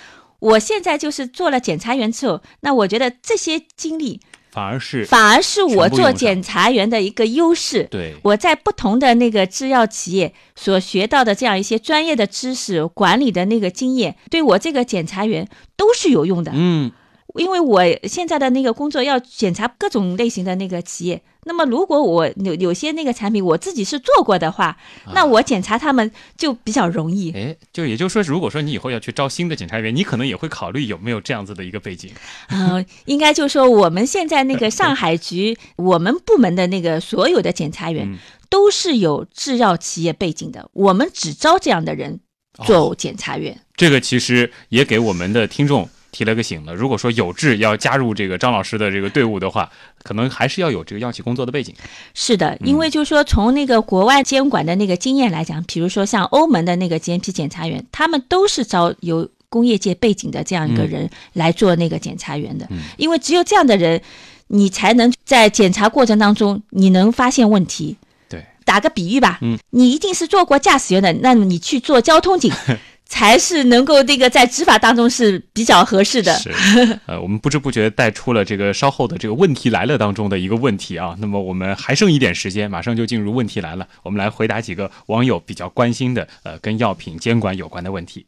Speaker 1: 我现在就是做了检察员之后，那我觉得这些经历
Speaker 2: 反而是
Speaker 1: 反而是我做检察员的一个优势。
Speaker 2: 对
Speaker 1: 我在不同的那个制药企业所学到的这样一些专业的知识、管理的那个经验，对我这个检察员都是有用的。
Speaker 2: 嗯
Speaker 1: 因为我现在的那个工作要检查各种类型的那个企业，那么如果我有有些那个产品我自己是做过的话，那我检查他们就比较容易。
Speaker 2: 哎，就也就是说，如果说你以后要去招新的检查员，你可能也会考虑有没有这样子的一个背景。
Speaker 1: 嗯、应该就说我们现在那个 上海局我们部门的那个所有的检查员
Speaker 2: 嗯
Speaker 1: 都是有制药企业背景的，我们只招这样的人做检察员。
Speaker 2: 这个其实也给我们的听众提了个醒了。如果说有志要加入这个张老师的这个队伍的话，可能还是要有这个药企工作的背景。
Speaker 1: 是的，
Speaker 2: 嗯
Speaker 1: 因为就是说从那个国外监管的那个经验来讲，比如说像欧盟的那个 GMP 检查员，他们都是招有工业界背景的这样一个人来做那个检查员的，
Speaker 2: 嗯
Speaker 1: 因为只有这样的人，你才能在检查过程当中你能发现问题。
Speaker 2: 对，
Speaker 1: 打个比喻吧，
Speaker 2: 嗯，
Speaker 1: 你一定是做过驾驶员的，那么你去做交通警。才是能够这个在执法当中是比较合适的。
Speaker 2: 是，呃，我们不知不觉带出了这个稍后的这个问题来了当中的一个问题啊。那么我们还剩一点时间，马上就进入问题来了，我们来回答几个网友比较关心的呃跟药品监管有关的问题。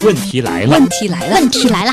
Speaker 2: 问题来了，
Speaker 4: 问题来了，问题来了。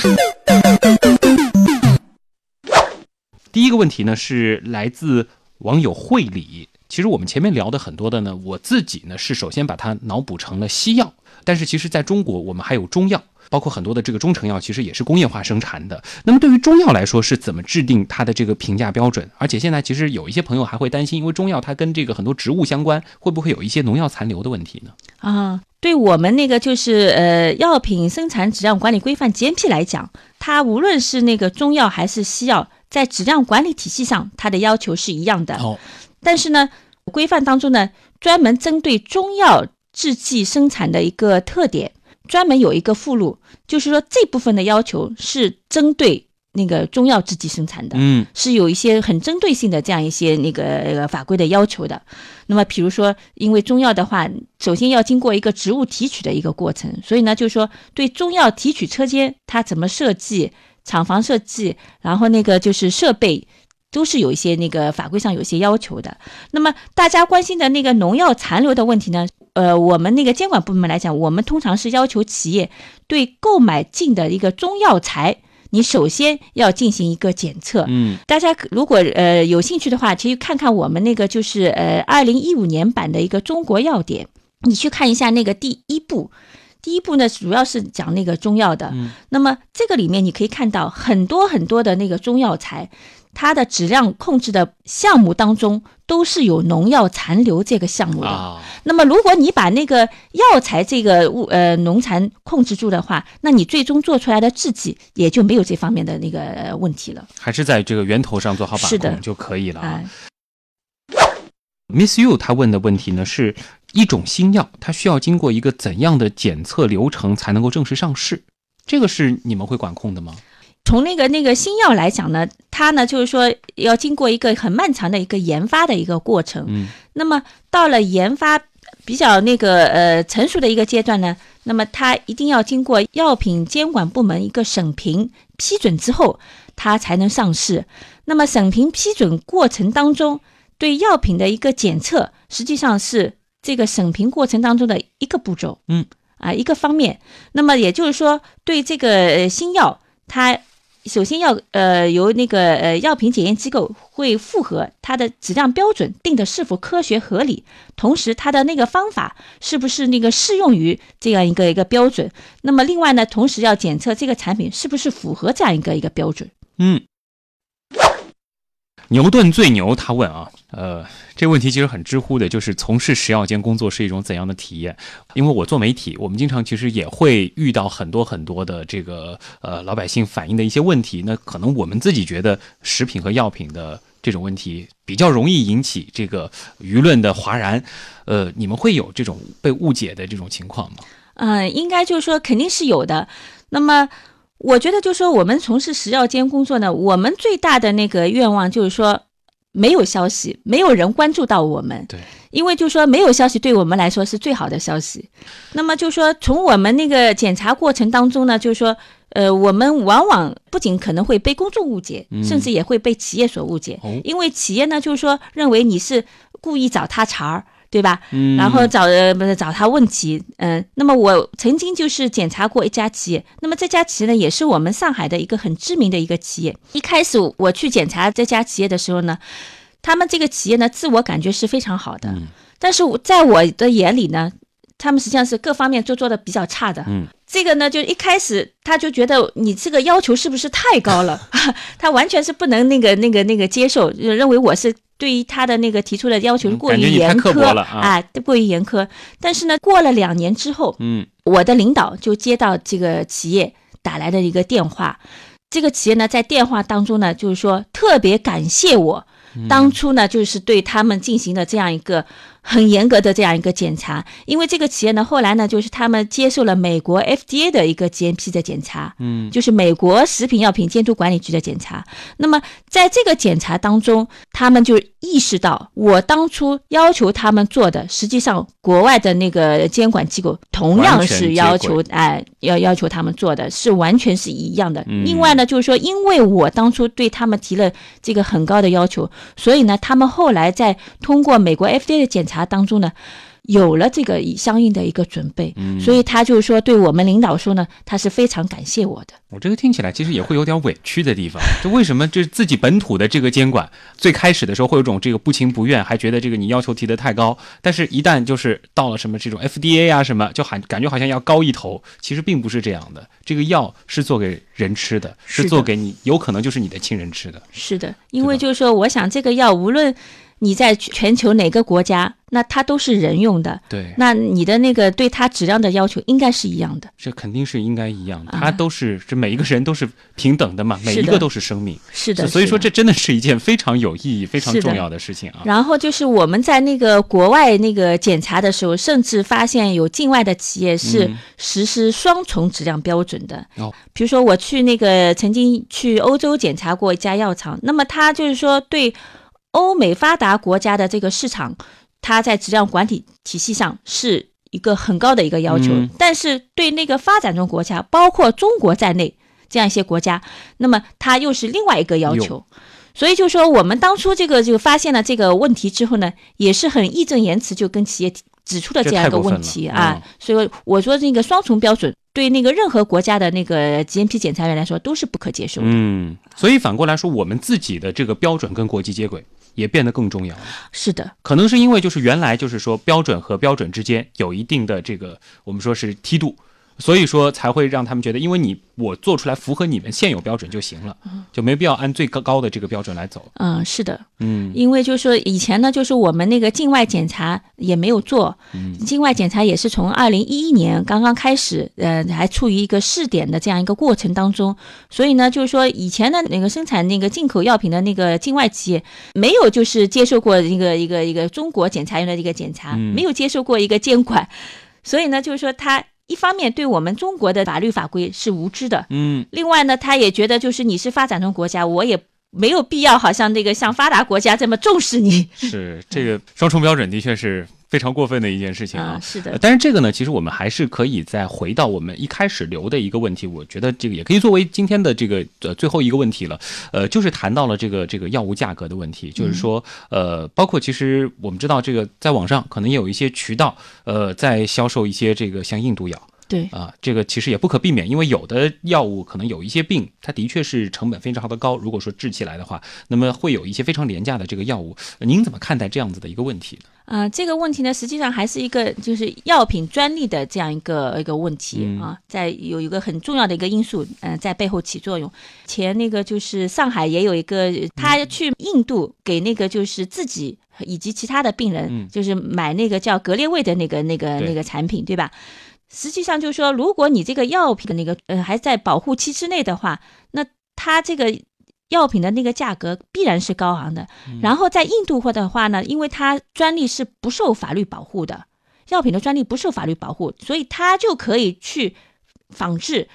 Speaker 2: 第一个问题呢是来自网友惠理。其实我们前面聊的很多的呢，我自己呢是首先把它脑补成了西药，但是其实在中国我们还有中药，包括很多的这个中成药，其实也是工业化生产的。那么对于中药来说，是怎么制定它的这个评价标准？而且现在其实有一些朋友还会担心，因为中药它跟这个很多植物相关，会不会有一些农药残留的问题呢？
Speaker 1: 啊，对我们那个就是呃药品生产质量管理规范 GMP 来讲，它无论是那个中药还是西药，在质量管理体系上，它的要求是一样的。
Speaker 2: 哦，
Speaker 1: 但是呢，规范当中呢，专门针对中药制剂生产的一个特点，专门有一个附录，就是说这部分的要求是针对那个中药制剂生产的。
Speaker 2: 嗯
Speaker 1: 是有一些很针对性的这样一些那个呃法规的要求的。那么，比如说，因为中药的话，首先要经过一个植物提取的一个过程，所以呢，就是说对中药提取车间它怎么设计、厂房设计，然后那个就是设备。都是有一些那个法规上有一些要求的。那么大家关心的那个农药残留的问题呢？呃，我们那个监管部门来讲，我们通常是要求企业对购买进的一个中药材，你首先要进行一个检测。
Speaker 2: 嗯
Speaker 1: 大家可如果呃有兴趣的话，其实看看我们那个就是呃二零一五年版的一个中国药典，你去看一下那个第一步。第一步呢，主要是讲那个中药的。
Speaker 2: 嗯
Speaker 1: 那么这个里面你可以看到很多很多的那个中药材，它的质量控制的项目当中都是有农药残留这个项目的。
Speaker 2: 啊，
Speaker 1: 那么，如果你把那个药材这个物呃农残控制住的话，那你最终做出来的制剂也就没有这方面的那个呃问题了。
Speaker 2: 还是在这个源头上做好把控就可以了啊。
Speaker 1: 哎
Speaker 2: ，Miss You 他问的问题呢，是一种新药，它需要经过一个怎样的检测流程才能够正式上市？这个是你们会管控的吗？
Speaker 1: 从那个那个新药来讲呢，它呢就是说要经过一个很漫长的一个研发的一个过程。
Speaker 2: 嗯
Speaker 1: 那么到了研发比较那个呃成熟的一个阶段呢，那么它一定要经过药品监管部门一个审评批准之后，它才能上市。那么审评批准过程当中，对药品的一个检测，实际上是这个审评过程当中的一个步骤。
Speaker 2: 嗯，
Speaker 1: 啊一个方面。那么也就是说，对这个呃新药，它首先要呃由那个呃药品检验机构会复核它的质量标准定的是否科学合理，同时它的那个方法是不是那个适用于这样一个一个标准。那么另外呢，同时要检测这个产品是不是符合这样一个一个标准。
Speaker 2: 嗯。牛顿最牛，他问啊，呃，这个问题其实很知乎的，就是从事食药监工作是一种怎样的体验？因为我做媒体，我们经常其实也会遇到很多很多的这个呃老百姓反映的一些问题。那可能我们自己觉得食品和药品的这种问题比较容易引起这个舆论的哗然，呃，你们会有这种被误解的这种情况吗？
Speaker 1: 嗯，应该就是说肯定是有的。那么，我觉得就是说我们从事食药监工作呢，我们最大的那个愿望就是说，没有消息，没有人关注到我们。
Speaker 2: 对，
Speaker 1: 因为就说没有消息对我们来说是最好的消息。那么就是说从我们那个检查过程当中呢，就是说，呃，我们往往不仅可能会被公众误解，
Speaker 2: 嗯
Speaker 1: 甚至也会被企业所误解，
Speaker 2: 哦
Speaker 1: 因为企业呢就是说认为你是故意找他茬儿。对吧？
Speaker 2: 嗯
Speaker 1: 然后找呃不是找他问题，嗯、那么我曾经就是检查过一家企业，那么这家企业呢也是我们上海的一个很知名的一个企业。一开始我去检查这家企业的时候呢，他们这个企业呢自我感觉是非常好的，
Speaker 2: 嗯
Speaker 1: 但是我在我的眼里呢，他们实际上是各方面都做的比较差的。
Speaker 2: 嗯，
Speaker 1: 这个呢，就一开始他就觉得你这个要求是不是太高了，他完全是不能那个那个那个接受，认为我是对于他的那个提出的要求
Speaker 2: 嗯
Speaker 1: 过于严苛
Speaker 2: 了啊。
Speaker 1: 哎过于严苛。但是呢，过了两年之后，
Speaker 2: 嗯。
Speaker 1: 我的领导就接到这个企业打来的一个电话，这个企业呢在电话当中呢，就是说特别感谢我，
Speaker 2: 嗯。
Speaker 1: 当初呢就是对他们进行了这样一个很严格的这样一个检查，因为这个企业呢后来呢就是他们接受了美国 FDA 的一个 GMP 的检查，
Speaker 2: 嗯
Speaker 1: 就是美国食品药品监督管理局的检查。那么在这个检查当中，他们就意识到，我当初要求他们做的，实际上国外的那个监管机构同样是要求，哎，要要求他们做的是完全是一样的。
Speaker 2: 嗯
Speaker 1: 另外呢，就是说，因为我当初对他们提了这个很高的要求，所以呢，他们后来在通过美国 FDA 的检查当中呢。有了这个相应的一个准备，
Speaker 2: 嗯
Speaker 1: 所以他就是说对我们领导说呢，他是非常感谢我的。
Speaker 2: 我这个听起来其实也会有点委屈的地方，就为什么这自己本土的这个监管，最开始的时候会有种这个不情不愿，还觉得这个你要求提得太高，但是一旦就是到了什么这种 FDA 啊什么，就喊感觉好像要高一头，其实并不是这样的。这个药是做给人吃的，
Speaker 1: 是
Speaker 2: 做给你有可能就是你的亲人吃的。
Speaker 1: 是的，因为就是说，我想这个药无论你在全球哪个国家，那它都是人用的，
Speaker 2: 对，
Speaker 1: 那你的那个对它质量的要求应该是一样的。
Speaker 2: 这肯定是应该一样的，
Speaker 1: 啊。
Speaker 2: 它都是这每一个人都是平等的嘛，每一个都是生命，
Speaker 1: 是的，
Speaker 2: 所以说这真的是一件非常有意义、非常重要的事情啊。
Speaker 1: 然后就是我们在那个国外那个检查的时候，甚至发现有境外的企业是
Speaker 2: 嗯。
Speaker 1: 实施双重质量标准的。
Speaker 2: 哦。
Speaker 1: 比如说我去那个曾经去欧洲检查过一家药厂，那么它就是说对欧美发达国家的这个市场，它在质量管理体系上是一个很高的一个要求，
Speaker 2: 嗯。
Speaker 1: 但是对那个发展中国家，包括中国在内这样一些国家，那么它又是另外一个要求。所以就说我们当初这个就发现了这个问题之后呢，也是很义正言辞就跟企业指出了
Speaker 2: 这
Speaker 1: 这样一个问题
Speaker 2: 嗯。
Speaker 1: 啊。所以我说那个双重标准对那个任何国家的那个 G N P 检查员来说都是不可接受的。
Speaker 2: 嗯，所以反过来说，我们自己的这个标准跟国际接轨也变得更重要了。
Speaker 1: 是的，
Speaker 2: 可能是因为就是原来就是说标准和标准之间有一定的这个我们说是梯度，所以说才会让他们觉得，因为你我做出来符合你们现有标准就行了，就没必要按最高高的这个标准来走。
Speaker 1: 嗯，是的，
Speaker 2: 嗯。
Speaker 1: 因为就是说以前呢，就是我们那个境外检查也没有做，
Speaker 2: 嗯。
Speaker 1: 境外检查也是从二零一一年刚刚开始，呃，还处于一个试点的这样一个过程当中，所以呢，就是说以前的那个生产那个进口药品的那个境外企业没有就是接受过一个一个一个中国检察院的一个检查，
Speaker 2: 嗯。
Speaker 1: 没有接受过一个监管，所以呢，就是说他一方面对我们中国的法律法规是无知的，
Speaker 2: 嗯，
Speaker 1: 另外呢，他也觉得就是你是发展中国家，我也没有必要好像那个像发达国家这么重视你。
Speaker 2: 是这个双重标准的确是非常过分的一件事情啊。
Speaker 1: 啊，是的
Speaker 2: 呃，但是这个呢，其实我们还是可以再回到我们一开始留的一个问题，我觉得这个也可以作为今天的这个呃最后一个问题了。呃，就是谈到了这个这个药物价格的问题，就是说呃，包括其实我们知道这个在网上可能也有一些渠道呃在销售一些这个像印度药。
Speaker 1: 对，
Speaker 2: 啊，这个其实也不可避免，因为有的药物可能有一些病，它的确是成本非常的高。如果说治起来的话，那么会有一些非常廉价的这个药物。呃您怎么看待这样子的一个问题呢？
Speaker 1: 呃，这个问题呢，实际上还是一个就是药品专利的这样一个一个问题
Speaker 2: 嗯
Speaker 1: 啊，在有一个很重要的一个因素，嗯、在背后起作用。前那个就是上海也有一个，他去印度给那个就是自己以及其他的病人，
Speaker 2: 嗯
Speaker 1: 就是买那个叫格列卫的那个那个那个产品，对吧？实际上就是说，如果你这个药品的那个呃还在保护期之内的话，那它这个药品的那个价格必然是高昂的。然后在印度或的话呢，因为它专利是不受法律保护的，药品的专利不受法律保护，所以它就可以去仿制，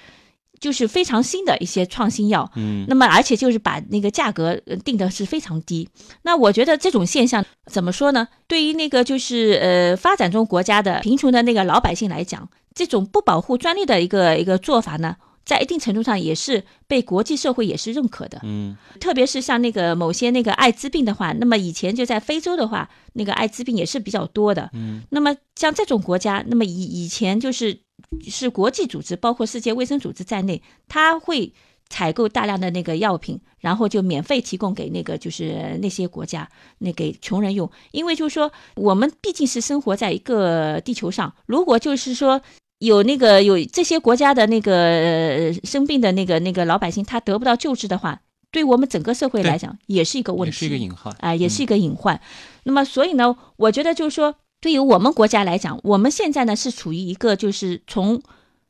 Speaker 1: 就是非常新的一些创新药。
Speaker 2: 嗯
Speaker 1: 那么，而且就是把那个价格呃定的是非常低。那我觉得这种现象怎么说呢？对于那个就是呃发展中国家的贫穷的那个老百姓来讲，这种不保护专利的一个一个做法呢，在一定程度上也是被国际社会也是认可的。
Speaker 2: 嗯
Speaker 1: 特别是像那个某些那个艾滋病的话，那么以前就在非洲的话，那个艾滋病也是比较多的。
Speaker 2: 嗯
Speaker 1: 那么像这种国家，那么以以前就是是国际组织，包括世界卫生组织在内，它会采购大量的那个药品，然后就免费提供给那个就是那些国家，那给穷人用。因为就是说，我们毕竟是生活在一个地球上，如果就是说。有那个有这些国家的那个、呃、生病的那个那个老百姓，他得不到救治的话，对我们整个社会来讲也是一个问题，
Speaker 2: 也是一个隐患
Speaker 1: 啊、也是一个隐患。那么，所以呢，我觉得就是说，对于我们国家来讲，我们现在呢是处于一个就是从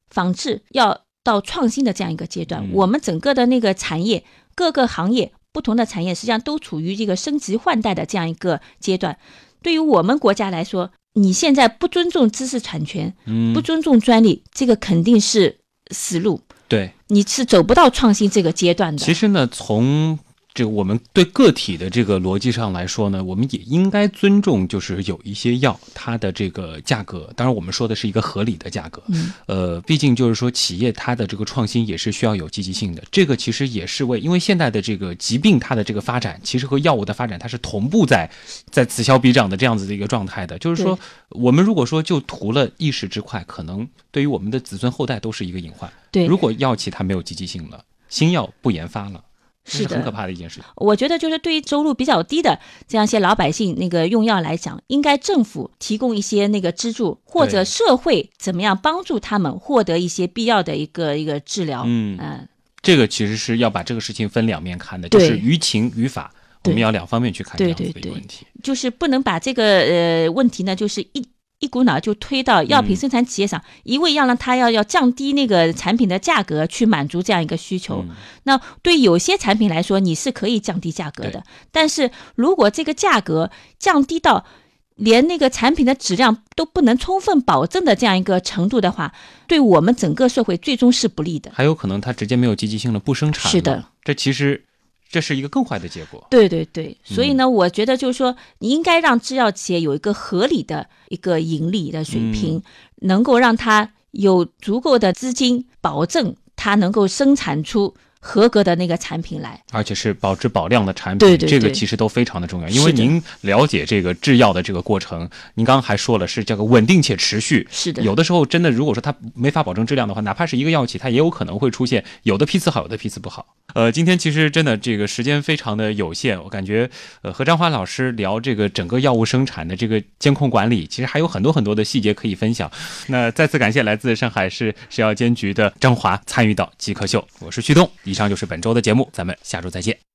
Speaker 1: 仿制要到创新的这样一个阶段。
Speaker 2: 嗯
Speaker 1: 我们整个的那个产业，各个行业不同的产业，实际上都处于这个升级换代的这样一个阶段。对于我们国家来说，你现在不尊重知识产权，
Speaker 2: 嗯
Speaker 1: 不尊重专利，这个肯定是死路，
Speaker 2: 对。
Speaker 1: 你是走不到创新这个阶段的。
Speaker 2: 其实呢，从这个我们对个体的这个逻辑上来说呢，我们也应该尊重，就是有一些药它的这个价格，当然我们说的是一个合理的价格。
Speaker 1: 嗯，
Speaker 2: 呃，毕竟就是说企业它的这个创新也是需要有积极性的，这个其实也是为，因为现在的这个疾病它的这个发展，其实和药物的发展它是同步在 在此消彼长的这样子的一个状态的。就是说，我们如果说就图了一时之快，可能对于我们的子孙后代都是一个隐患。
Speaker 1: 对，
Speaker 2: 如果药企它没有积极性了，新药不研发了，这
Speaker 1: 是
Speaker 2: 很可怕的一件事情。
Speaker 1: 我觉得就是对于收入比较低的这样一些老百姓，那个用药来讲，应该政府提供一些那个资助，或者社会怎么样帮助他们获得一些必要的一个一个治疗。
Speaker 2: 嗯
Speaker 1: 嗯
Speaker 2: 这个其实是要把这个事情分两面看的，就是于情于法。我我们要两方面去看这样子的一个问题。
Speaker 1: 就是不能把这个呃问题呢，就是一一股脑就推到药品
Speaker 2: 嗯
Speaker 1: 生产企业上，一味要让它要要降低那个产品的价格去满足这样一个需求。
Speaker 2: 嗯
Speaker 1: 那对有些产品来说，你是可以降低价格的，但是如果这个价格降低到连那个产品的质量都不能充分保证的这样一个程度的话，对我们整个社会最终是不利的。
Speaker 2: 还有可能它直接没有积极性了不生产了。
Speaker 1: 是的，
Speaker 2: 这其实这是一个更坏的结果。
Speaker 1: 对对对，所以呢，
Speaker 2: 嗯。
Speaker 1: 我觉得就是说，你应该让制药企业有一个合理的一个盈利的水平，
Speaker 2: 嗯。
Speaker 1: 能够让它有足够的资金，保证它能够生产出合格的那个产品来。
Speaker 2: 而且是保质保量的产品，
Speaker 1: 对对对
Speaker 2: 这个其实都非常的重要。因为您了解这个制药的这个过程，您刚刚还说了是这个稳定且持续。
Speaker 1: 是的，
Speaker 2: 有的时候真的，如果说它没法保证质量的话，哪怕是一个药企，它也有可能会出现有的批次好，有的批次不好。呃，今天其实真的这个时间非常的有限，我感觉呃和张华老师聊这个整个药物生产的这个监控管理，其实还有很多很多的细节可以分享。那再次感谢来自上海市食药监局的张华参与到极客秀，我是旭东。以上就是本周的节目，咱们下周再见。